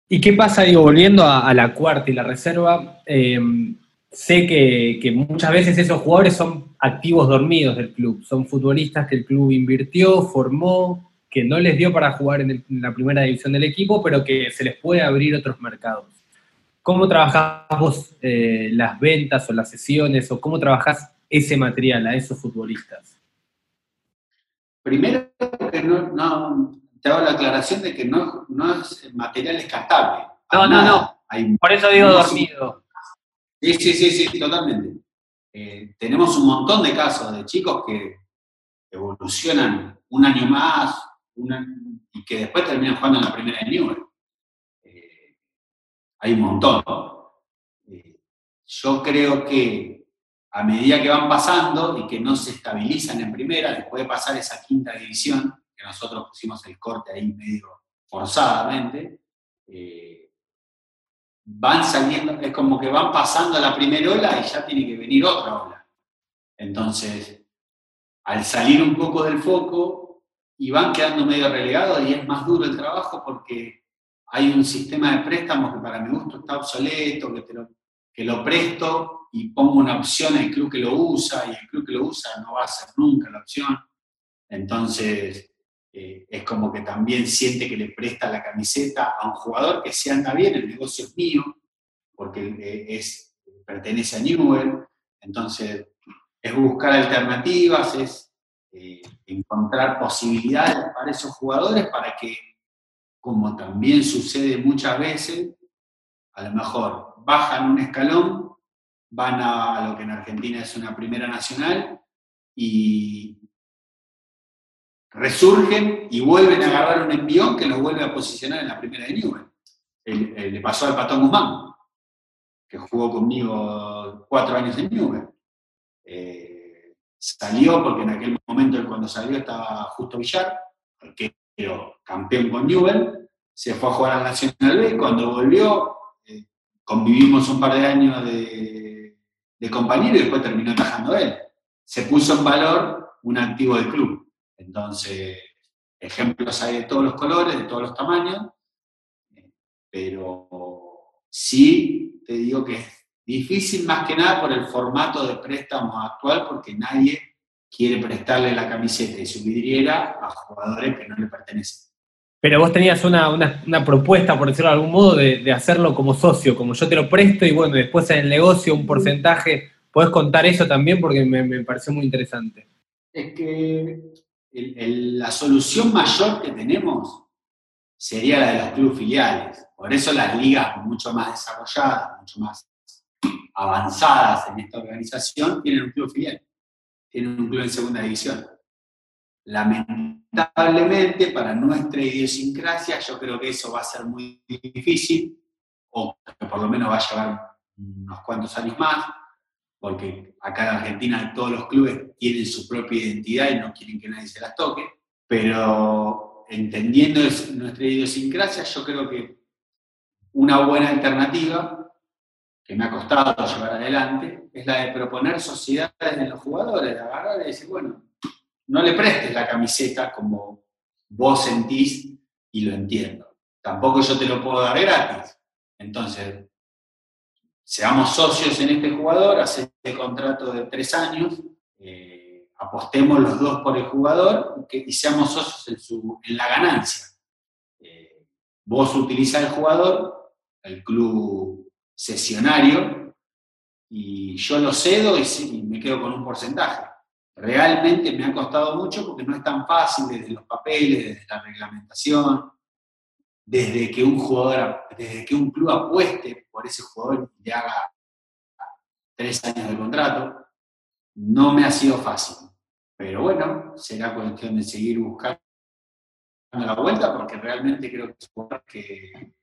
¿Y qué pasa, digo, volviendo a, la cuarta y la reserva? Em, sé que, muchas veces esos jugadores son activos dormidos del club, son futbolistas que el club invirtió, formó, que no les dio para jugar en, la primera división del equipo, pero que se les puede abrir otros mercados. ¿Cómo trabajás vos eh, las ventas o las sesiones o cómo trabajás ese material a esos futbolistas? Primero, que no, te hago la aclaración de que no, es material descartable. No, no, no. Por eso digo dormido. Sí, sí, sí, sí, totalmente. Eh, tenemos un montón de casos de chicos que evolucionan un año más y que después terminan jugando en la primera de Newell. Eh, hay un montón. Eh, yo creo que a medida que van pasando y que no se estabilizan en primera, después de pasar esa quinta división, que nosotros pusimos el corte ahí medio forzadamente, eh, van saliendo, es como que van pasando la primera ola y ya tiene que venir otra ola. Entonces, al salir un poco del foco y van quedando medio relegados y es más duro el trabajo porque hay un sistema de préstamos que para mi gusto está obsoleto, que, lo, que lo presto y pongo una opción al club que lo usa y el club que lo usa no va a ser nunca la opción. Entonces, eh, es como que también siente que le presta la camiseta a un jugador que se anda bien, el negocio es mío, porque eh, es, pertenece a Newell, entonces es buscar alternativas, es eh, encontrar posibilidades para esos jugadores para que, como también sucede muchas veces, a lo mejor bajan un escalón, van a lo que en Argentina es una primera nacional y, resurgen y vuelven a agarrar un envión que los vuelve a posicionar en la primera de Newell. le pasó al Patón Guzmán, que jugó conmigo cuatro años en Newell. Eh, salió porque en aquel momento cuando salió estaba justo Villar, arquero campeón con Newell, se fue a jugar al Nacional B, cuando volvió eh, convivimos un par de años de, de compañero y después terminó atajando él. Se puso en valor un activo del club. Entonces, ejemplos hay de todos los colores, de todos los tamaños, pero sí te digo que difícil más que nada por el formato de préstamo actual, porque nadie quiere prestarle la camiseta y su vidriera a jugadores que no le pertenecen. Pero vos tenías una, propuesta, por decirlo de algún modo, de, hacerlo como socio, como yo te lo presto y bueno, después en el negocio un porcentaje. ¿Podés contar eso también? Porque me, me pareció muy interesante. Es que la solución mayor que tenemos sería la de los clubes filiales. Por eso las ligas mucho más desarrolladas, mucho más avanzadas en esta organización, tienen un club filial, tienen un club en segunda división. Lamentablemente, para nuestra idiosincrasia, yo creo que eso va a ser muy difícil, o que por lo menos va a llevar unos cuantos años más, porque acá en Argentina todos los clubes tienen su propia identidad y no quieren que nadie se las toque, pero entendiendo nuestra idiosincrasia, yo creo que una buena alternativa, que me ha costado llevar adelante, es la de proponer sociedades en los jugadores, de agarrar y decir, bueno, no le prestes la camiseta como vos sentís y lo entiendo. Tampoco yo te lo puedo dar gratis. Entonces, seamos socios en este jugador, hace este contrato de tres años, eh, apostemos los dos por el jugador y seamos socios en, la ganancia. Eh, vos utilizás el jugador, el club sesionario, y yo lo cedo y, me quedo con un porcentaje. Realmente me ha costado mucho porque no es tan fácil desde los papeles, desde la reglamentación, desde que un jugador, desde que un club apueste por ese jugador y le haga tres años de contrato, no me ha sido fácil. Pero bueno, será cuestión de seguir buscando la vuelta porque realmente creo que es jugador que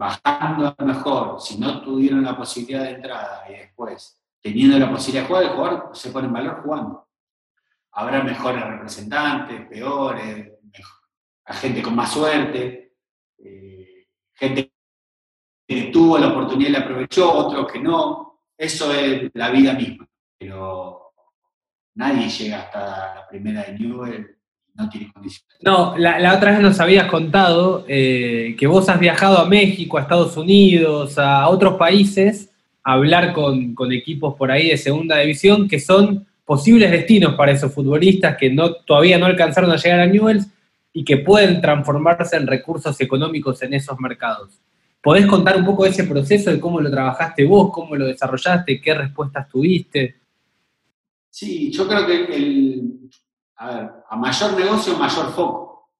bajando a mejor, si no tuvieron la posibilidad de entrada y después teniendo la posibilidad de jugar, el jugador se pone en valor jugando. Habrá mejores representantes, peores, mejor gente con más suerte, eh, gente que tuvo la oportunidad y la aprovechó, otros que no. Eso es la vida misma. Pero nadie llega hasta la primera de Newell no tiene condiciones. No, la, otra vez nos habías contado eh, que vos has viajado a México, a Estados Unidos, a otros países, a hablar con, con equipos por ahí de segunda división que son posibles destinos para esos futbolistas que no, todavía no alcanzaron a llegar a Newells y que pueden transformarse en recursos económicos en esos mercados. ¿Podés contar un poco de ese proceso, de cómo lo trabajaste vos, cómo lo desarrollaste, qué respuestas tuviste? Sí, yo creo que el, a, mayor negocio, mayor foco.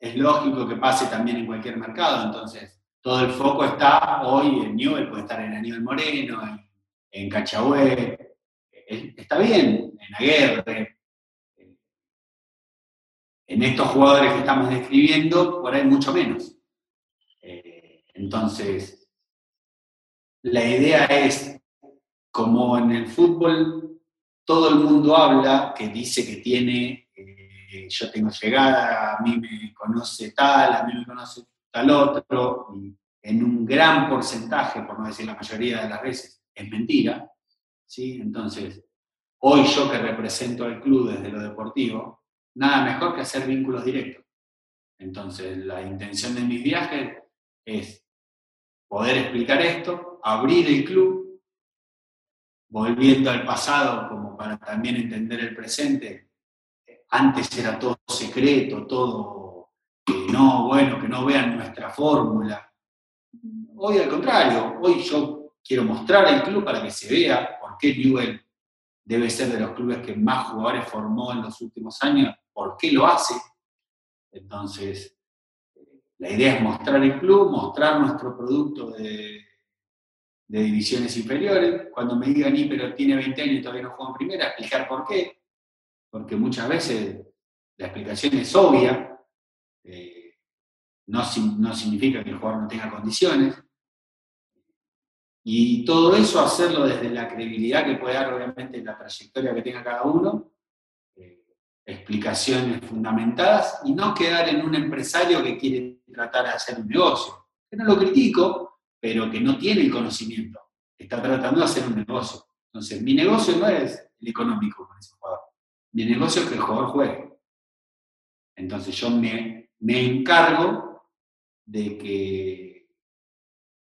Es lógico que pase también en cualquier mercado, entonces todo el foco está hoy en Newell, puede estar en Aníbal Moreno, en, en está bien, en Aguerre, en estos jugadores que estamos describiendo, por ahí mucho menos. Eh, entonces, la idea es, como en el fútbol todo el mundo habla, que dice que tiene, eh, yo tengo llegada, a mí me conoce tal, a mí me conoce tal otro, y en un gran porcentaje, por no decir la mayoría de las veces, es mentira. ¿sí? Entonces, hoy yo que represento al club desde lo deportivo, nada mejor que hacer vínculos directos. Entonces, la intención de mis viajes es poder explicar esto, abrir el club, volviendo al pasado como para también entender el presente. Antes era todo secreto, todo que no, bueno, que no vean nuestra fórmula. Hoy al contrario, hoy yo quiero mostrar el club para que se vea por qué Newell debe ser de los clubes que más jugadores formó en los últimos años por qué lo hace. Entonces, la idea es mostrar el club, mostrar nuestro producto de, divisiones inferiores. Cuando me digan, y pero tiene 20 años y todavía no juega en primera, explicar por qué. Porque muchas veces la explicación es obvia. Eh, no, no significa que el jugador no tenga condiciones. Y todo eso hacerlo desde la credibilidad que puede dar obviamente la trayectoria que tenga cada uno, explicaciones fundamentadas y no quedar en un empresario que quiere tratar de hacer un negocio. Que no lo critico, pero que no tiene el conocimiento. Está tratando de hacer un negocio. Entonces, mi negocio no es el económico con ese jugador. Mi negocio es que el jugador juegue. Entonces, yo me, me encargo de que,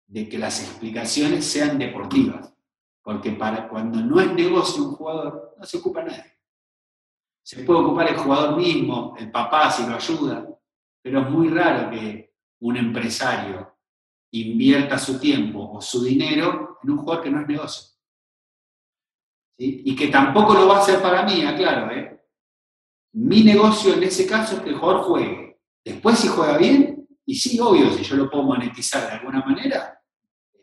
de que las explicaciones sean deportivas. Porque para cuando no es negocio un jugador, no se ocupa nadie. Se puede ocupar el jugador mismo, el papá si lo ayuda, pero es muy raro que un empresario invierta su tiempo o su dinero en un jugador que no es negocio. Y que tampoco lo va a hacer para mí, aclaro. ¿eh? Mi negocio en ese caso es que el jugador juegue. Después si juega bien, y sí, obvio, si yo lo puedo monetizar de alguna manera,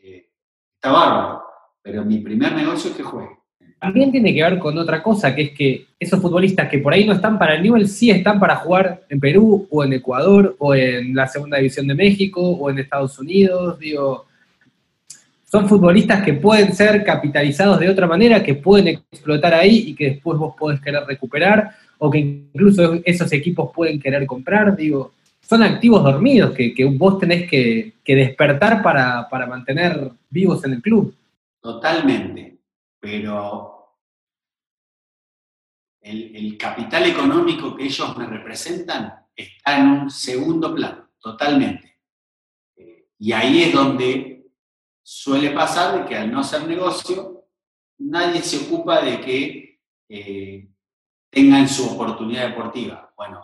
eh, está bárbaro. Pero mi primer negocio es que juegue. También tiene que ver con otra cosa, que es que esos futbolistas que por ahí no están para el nivel, sí están para jugar en Perú o en Ecuador o en la Segunda División de México o en Estados Unidos. Digo, son futbolistas que pueden ser capitalizados de otra manera, que pueden explotar ahí y que después vos podés querer recuperar o que incluso esos equipos pueden querer comprar. Digo, son activos dormidos que, vos tenés que, despertar para, para mantener vivos en el club. Totalmente pero el, capital económico que ellos me representan está en un segundo plano, totalmente. Eh, y ahí es donde suele pasar de que al no ser negocio, nadie se ocupa de que eh, tengan su oportunidad deportiva. Bueno,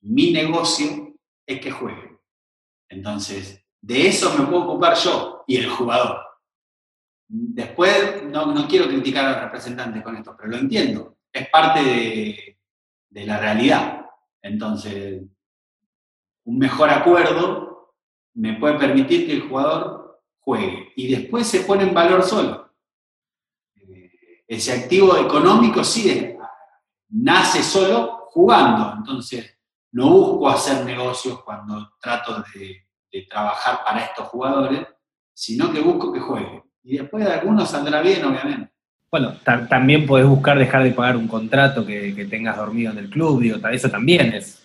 mi negocio es que jueguen. Entonces, de eso me puedo ocupar yo y el jugador. Después, no, quiero criticar al representante con esto, pero lo entiendo. Es parte de, la realidad. Entonces, un mejor acuerdo me puede permitir que el jugador juegue y después se pone en valor solo. Eh, ese activo económico sí nace solo jugando, entonces no busco hacer negocios cuando trato de, trabajar para estos jugadores, sino que busco que jueguen y después de algunos saldrá bien, obviamente. Bueno, también podés buscar dejar de pagar un contrato que, tengas dormido en el club, digo, eso también es.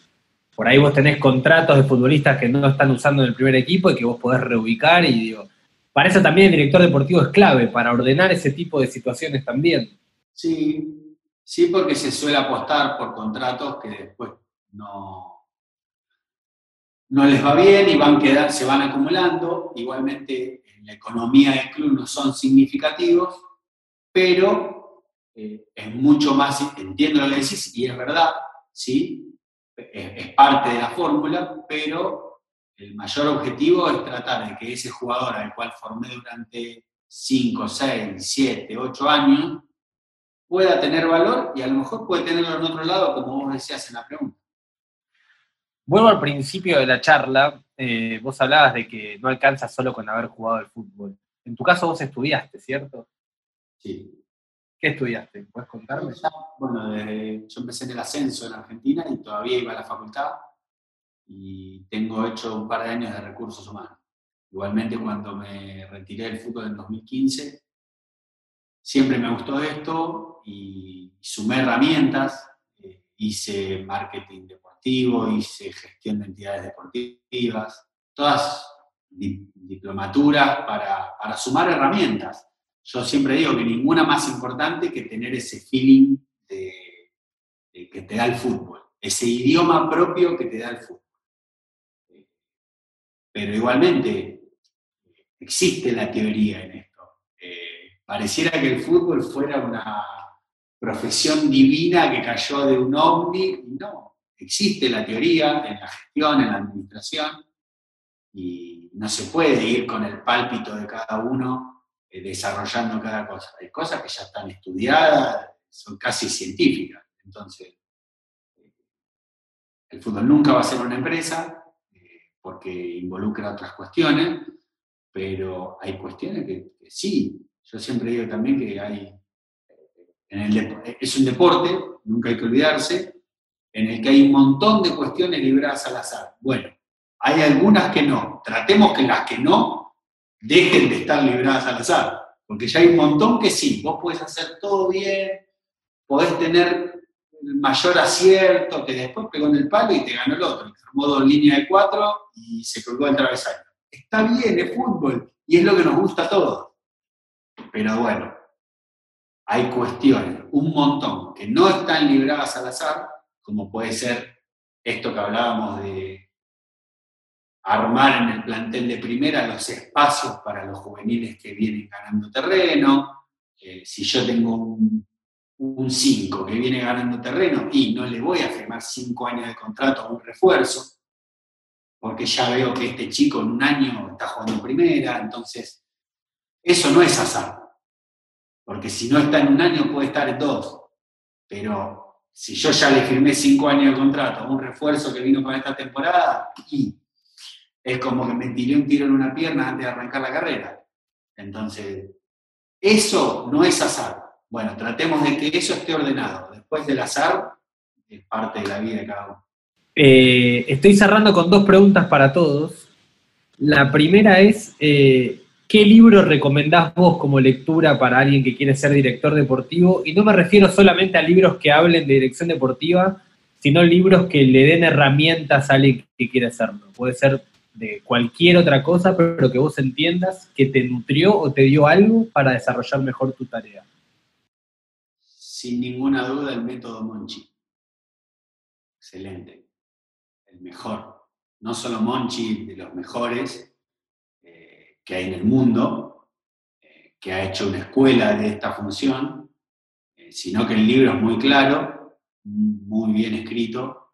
Por ahí vos tenés contratos de futbolistas que no están usando en el primer equipo y que vos podés reubicar y digo, para eso también el director deportivo es clave, para ordenar ese tipo de situaciones también. Sí, sí, porque se suele apostar por contratos que después no, no les va bien y van quedar, se van acumulando. Igualmente la economía del club no son significativos, pero eh, es mucho más, entiendo lo que decís, y es verdad, ¿sí? Es, parte de la fórmula, pero el mayor objetivo es tratar de que ese jugador al cual formé durante 5, 6, 7, 8 años pueda tener valor y a lo mejor puede tenerlo en otro lado, como vos decías en la pregunta. Vuelvo al principio de la charla, eh, vos hablabas de que no alcanza solo con haber jugado al fútbol. En tu caso vos estudiaste, ¿cierto? Sí. ¿Qué estudiaste? ¿Puedes contarme? Bueno, yo empecé en el ascenso en Argentina y todavía iba a la facultad y tengo hecho un par de años de recursos humanos. Igualmente cuando me retiré del fútbol en 2015, siempre me gustó esto y sumé herramientas, eh, hice marketing de hice gestión de entidades deportivas, todas diplomaturas para, sumar herramientas. Yo siempre digo que ninguna más importante que tener ese feeling que te da el fútbol, ese idioma propio que te da el fútbol. Pero igualmente existe la teoría en esto. Eh, pareciera que el fútbol fuera una profesión divina que cayó de un ovni, no, existe la teoría en la gestión, en la administración, y no se puede ir con el pálpito de cada uno eh, desarrollando cada cosa. Hay cosas que ya están estudiadas, son casi científicas. Entonces, eh, el fútbol nunca va a ser una empresa porque involucra otras cuestiones, pero hay cuestiones que, sí. Yo siempre digo también que hay, es un deporte, nunca hay que olvidarse, en el que hay un montón de cuestiones libradas al azar. Bueno, hay algunas que no. Tratemos que las que no dejen de estar libradas al azar, porque ya hay un montón que sí. Vos podés hacer todo bien, podés tener el mayor acierto, que después pegó en el palo y te ganó el otro, que armó dos líneas de cuatro y se colgó el travesaño. Está bien, es fútbol y es lo que nos gusta a todos. Pero bueno, hay cuestiones, un montón, que no están libradas al azar, como puede ser esto que hablábamos de armar en el plantel de primera los espacios para los juveniles que vienen ganando terreno. Eh, si yo tengo un 5 que viene ganando terreno y no le voy a firmar 5 años de contrato a un refuerzo, porque ya veo que este chico en un año está jugando primera, entonces eso no es azar. Porque si no está en un año, puede estar en dos. Pero si yo ya le firmé cinco años de contrato, un refuerzo que vino para esta temporada, es como que me tiré un tiro en una pierna antes de arrancar la carrera. Entonces, eso no es azar. Bueno, tratemos de que eso esté ordenado. Después del azar, es parte de la vida de cada uno. Eh, estoy cerrando con dos preguntas para todos. La primera es, eh, ¿Qué libro recomendás vos como lectura para alguien que quiere ser director deportivo? Y no me refiero solamente a libros que hablen de dirección deportiva, sino libros que le den herramientas a alguien que quiere hacerlo. Puede ser de cualquier otra cosa, pero que vos entiendas que te nutrió o te dio algo para desarrollar mejor tu tarea. Sin ninguna duda, el método Monchi. Excelente. El mejor. No solo Monchi, de los mejores, que hay en el mundo, eh, que ha hecho una escuela de esta función, eh, sino que el libro es muy claro, muy bien escrito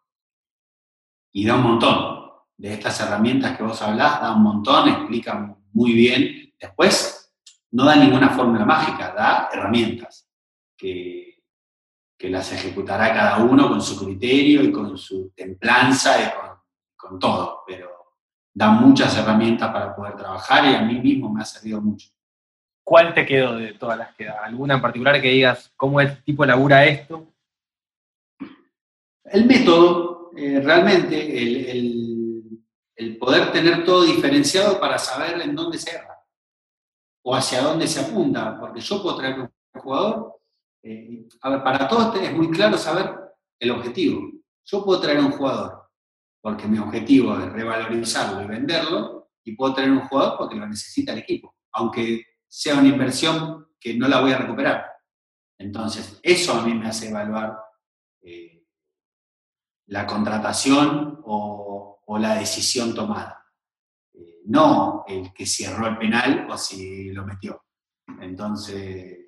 y da un montón. De estas herramientas que vos hablás, da un montón, explica muy bien. Después, no da ninguna fórmula mágica, da herramientas que, que las ejecutará cada uno con su criterio y con su templanza y con, con todo, pero da muchas herramientas para poder trabajar y a mí mismo me ha servido mucho. ¿Cuál te quedó de todas las que da? ¿Alguna en particular que digas cómo el tipo labura esto? El método, eh, realmente, el, poder tener todo diferenciado para saber en dónde se erra o hacia dónde se apunta, porque yo puedo traer un jugador, eh, para todos es muy claro saber el objetivo. Yo puedo traer un jugador porque mi objetivo es revalorizarlo y venderlo, y puedo tener un jugador porque lo necesita el equipo, aunque sea una inversión que no la voy a recuperar. Entonces, eso a mí me hace evaluar eh, la contratación o, la decisión tomada. Eh, no el que cerró el penal o si lo metió. Entonces,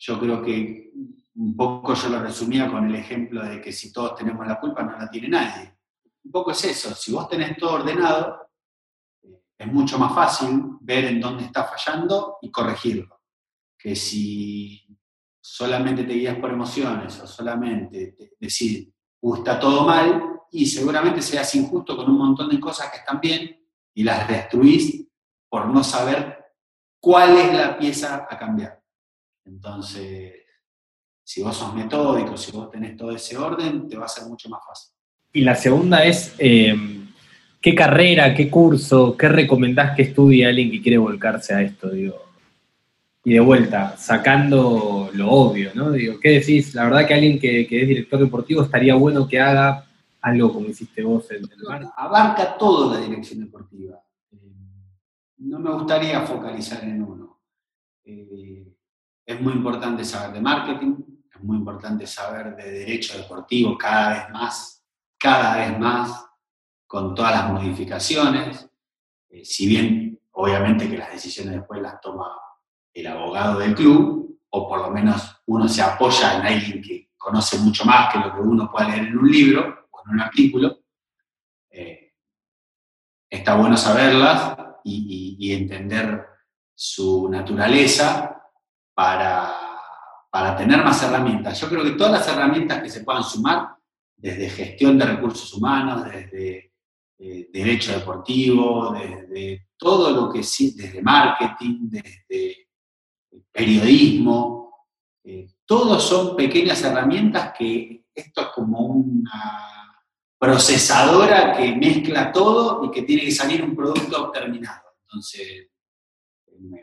yo creo que un poco yo lo resumía con el ejemplo de que si todos tenemos la culpa no la tiene nadie. Un poco es eso, si vos tenés todo ordenado, eh, es mucho más fácil ver en dónde está fallando y corregirlo. Que si solamente te guías por emociones o solamente te decís, uh, está todo mal, y seguramente seas injusto con un montón de cosas que están bien y las destruís por no saber cuál es la pieza a cambiar. Entonces, si vos sos metódico, si vos tenés todo ese orden, te va a ser mucho más fácil. Y la segunda es, eh, ¿qué carrera, qué curso, qué recomendás que estudie alguien que quiere volcarse a esto? Digo? Y de vuelta, sacando lo obvio, ¿no? Digo, ¿qué decís? La verdad que alguien que, es director deportivo estaría bueno que haga algo como hiciste vos en el bar. Abarca toda la dirección deportiva. Eh, no me gustaría focalizar en uno. Eh, es muy importante saber de marketing, es muy importante saber de derecho deportivo cada vez más, cada vez más, con todas las modificaciones, eh, si bien obviamente que las decisiones después las toma el abogado del club, o por lo menos uno se apoya en alguien que conoce mucho más que lo que uno puede leer en un libro o en un artículo, eh, está bueno saberlas y entender su naturaleza para para tener más herramientas. Yo creo que todas las herramientas que se puedan sumar, desde gestión de recursos humanos, desde eh, derecho deportivo, desde todo lo que sí, desde marketing, desde periodismo, eh, todos son pequeñas herramientas que esto es como una procesadora que mezcla todo y que tiene que salir un producto terminado. Entonces,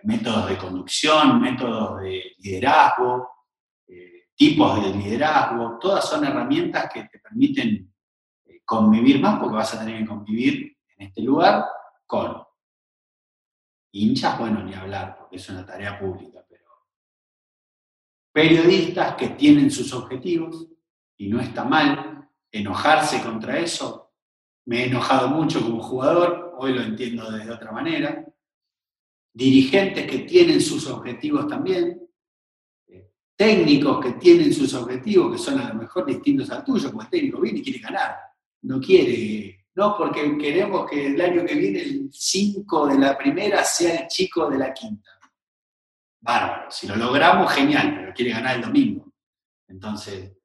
métodos de conducción, métodos de liderazgo, tipos de liderazgo, todas son herramientas que te permiten eh, convivir más, porque vas a tener que convivir en este lugar con hinchas, bueno, ni hablar, porque es una tarea pública, pero periodistas que tienen sus objetivos, y no está mal enojarse contra eso. Me he enojado mucho como jugador, hoy lo entiendo de otra manera. Dirigentes que tienen sus objetivos también, técnicos que tienen sus objetivos, que son a lo mejor distintos al tuyo, como el técnico viene y quiere ganar, no quiere, no, porque queremos que el año que viene el 5 de la primera sea el chico de la quinta. Bárbaro, si lo logramos, genial, pero quiere ganar el domingo. Entonces,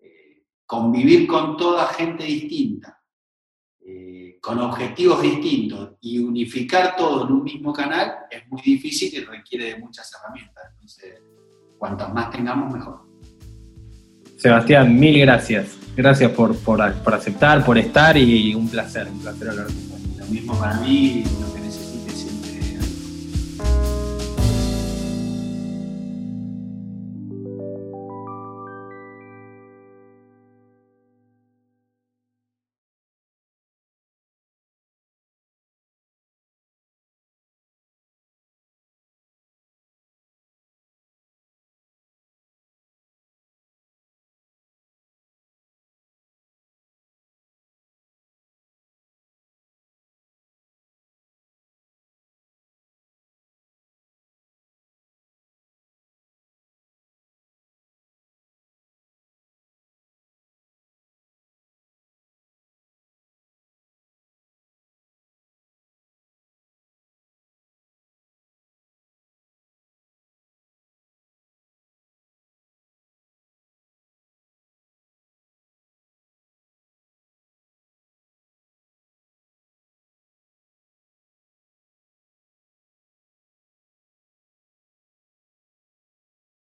eh, convivir con toda gente distinta, eh, con objetivos distintos y unificar todo en un mismo canal es muy difícil y requiere de muchas herramientas. Entonces, cuantas más tengamos, mejor. Sebastián, mil gracias. Gracias por, por, aceptar, por estar y un placer, un placer hablar con Lo mismo para mí, lo que necesites.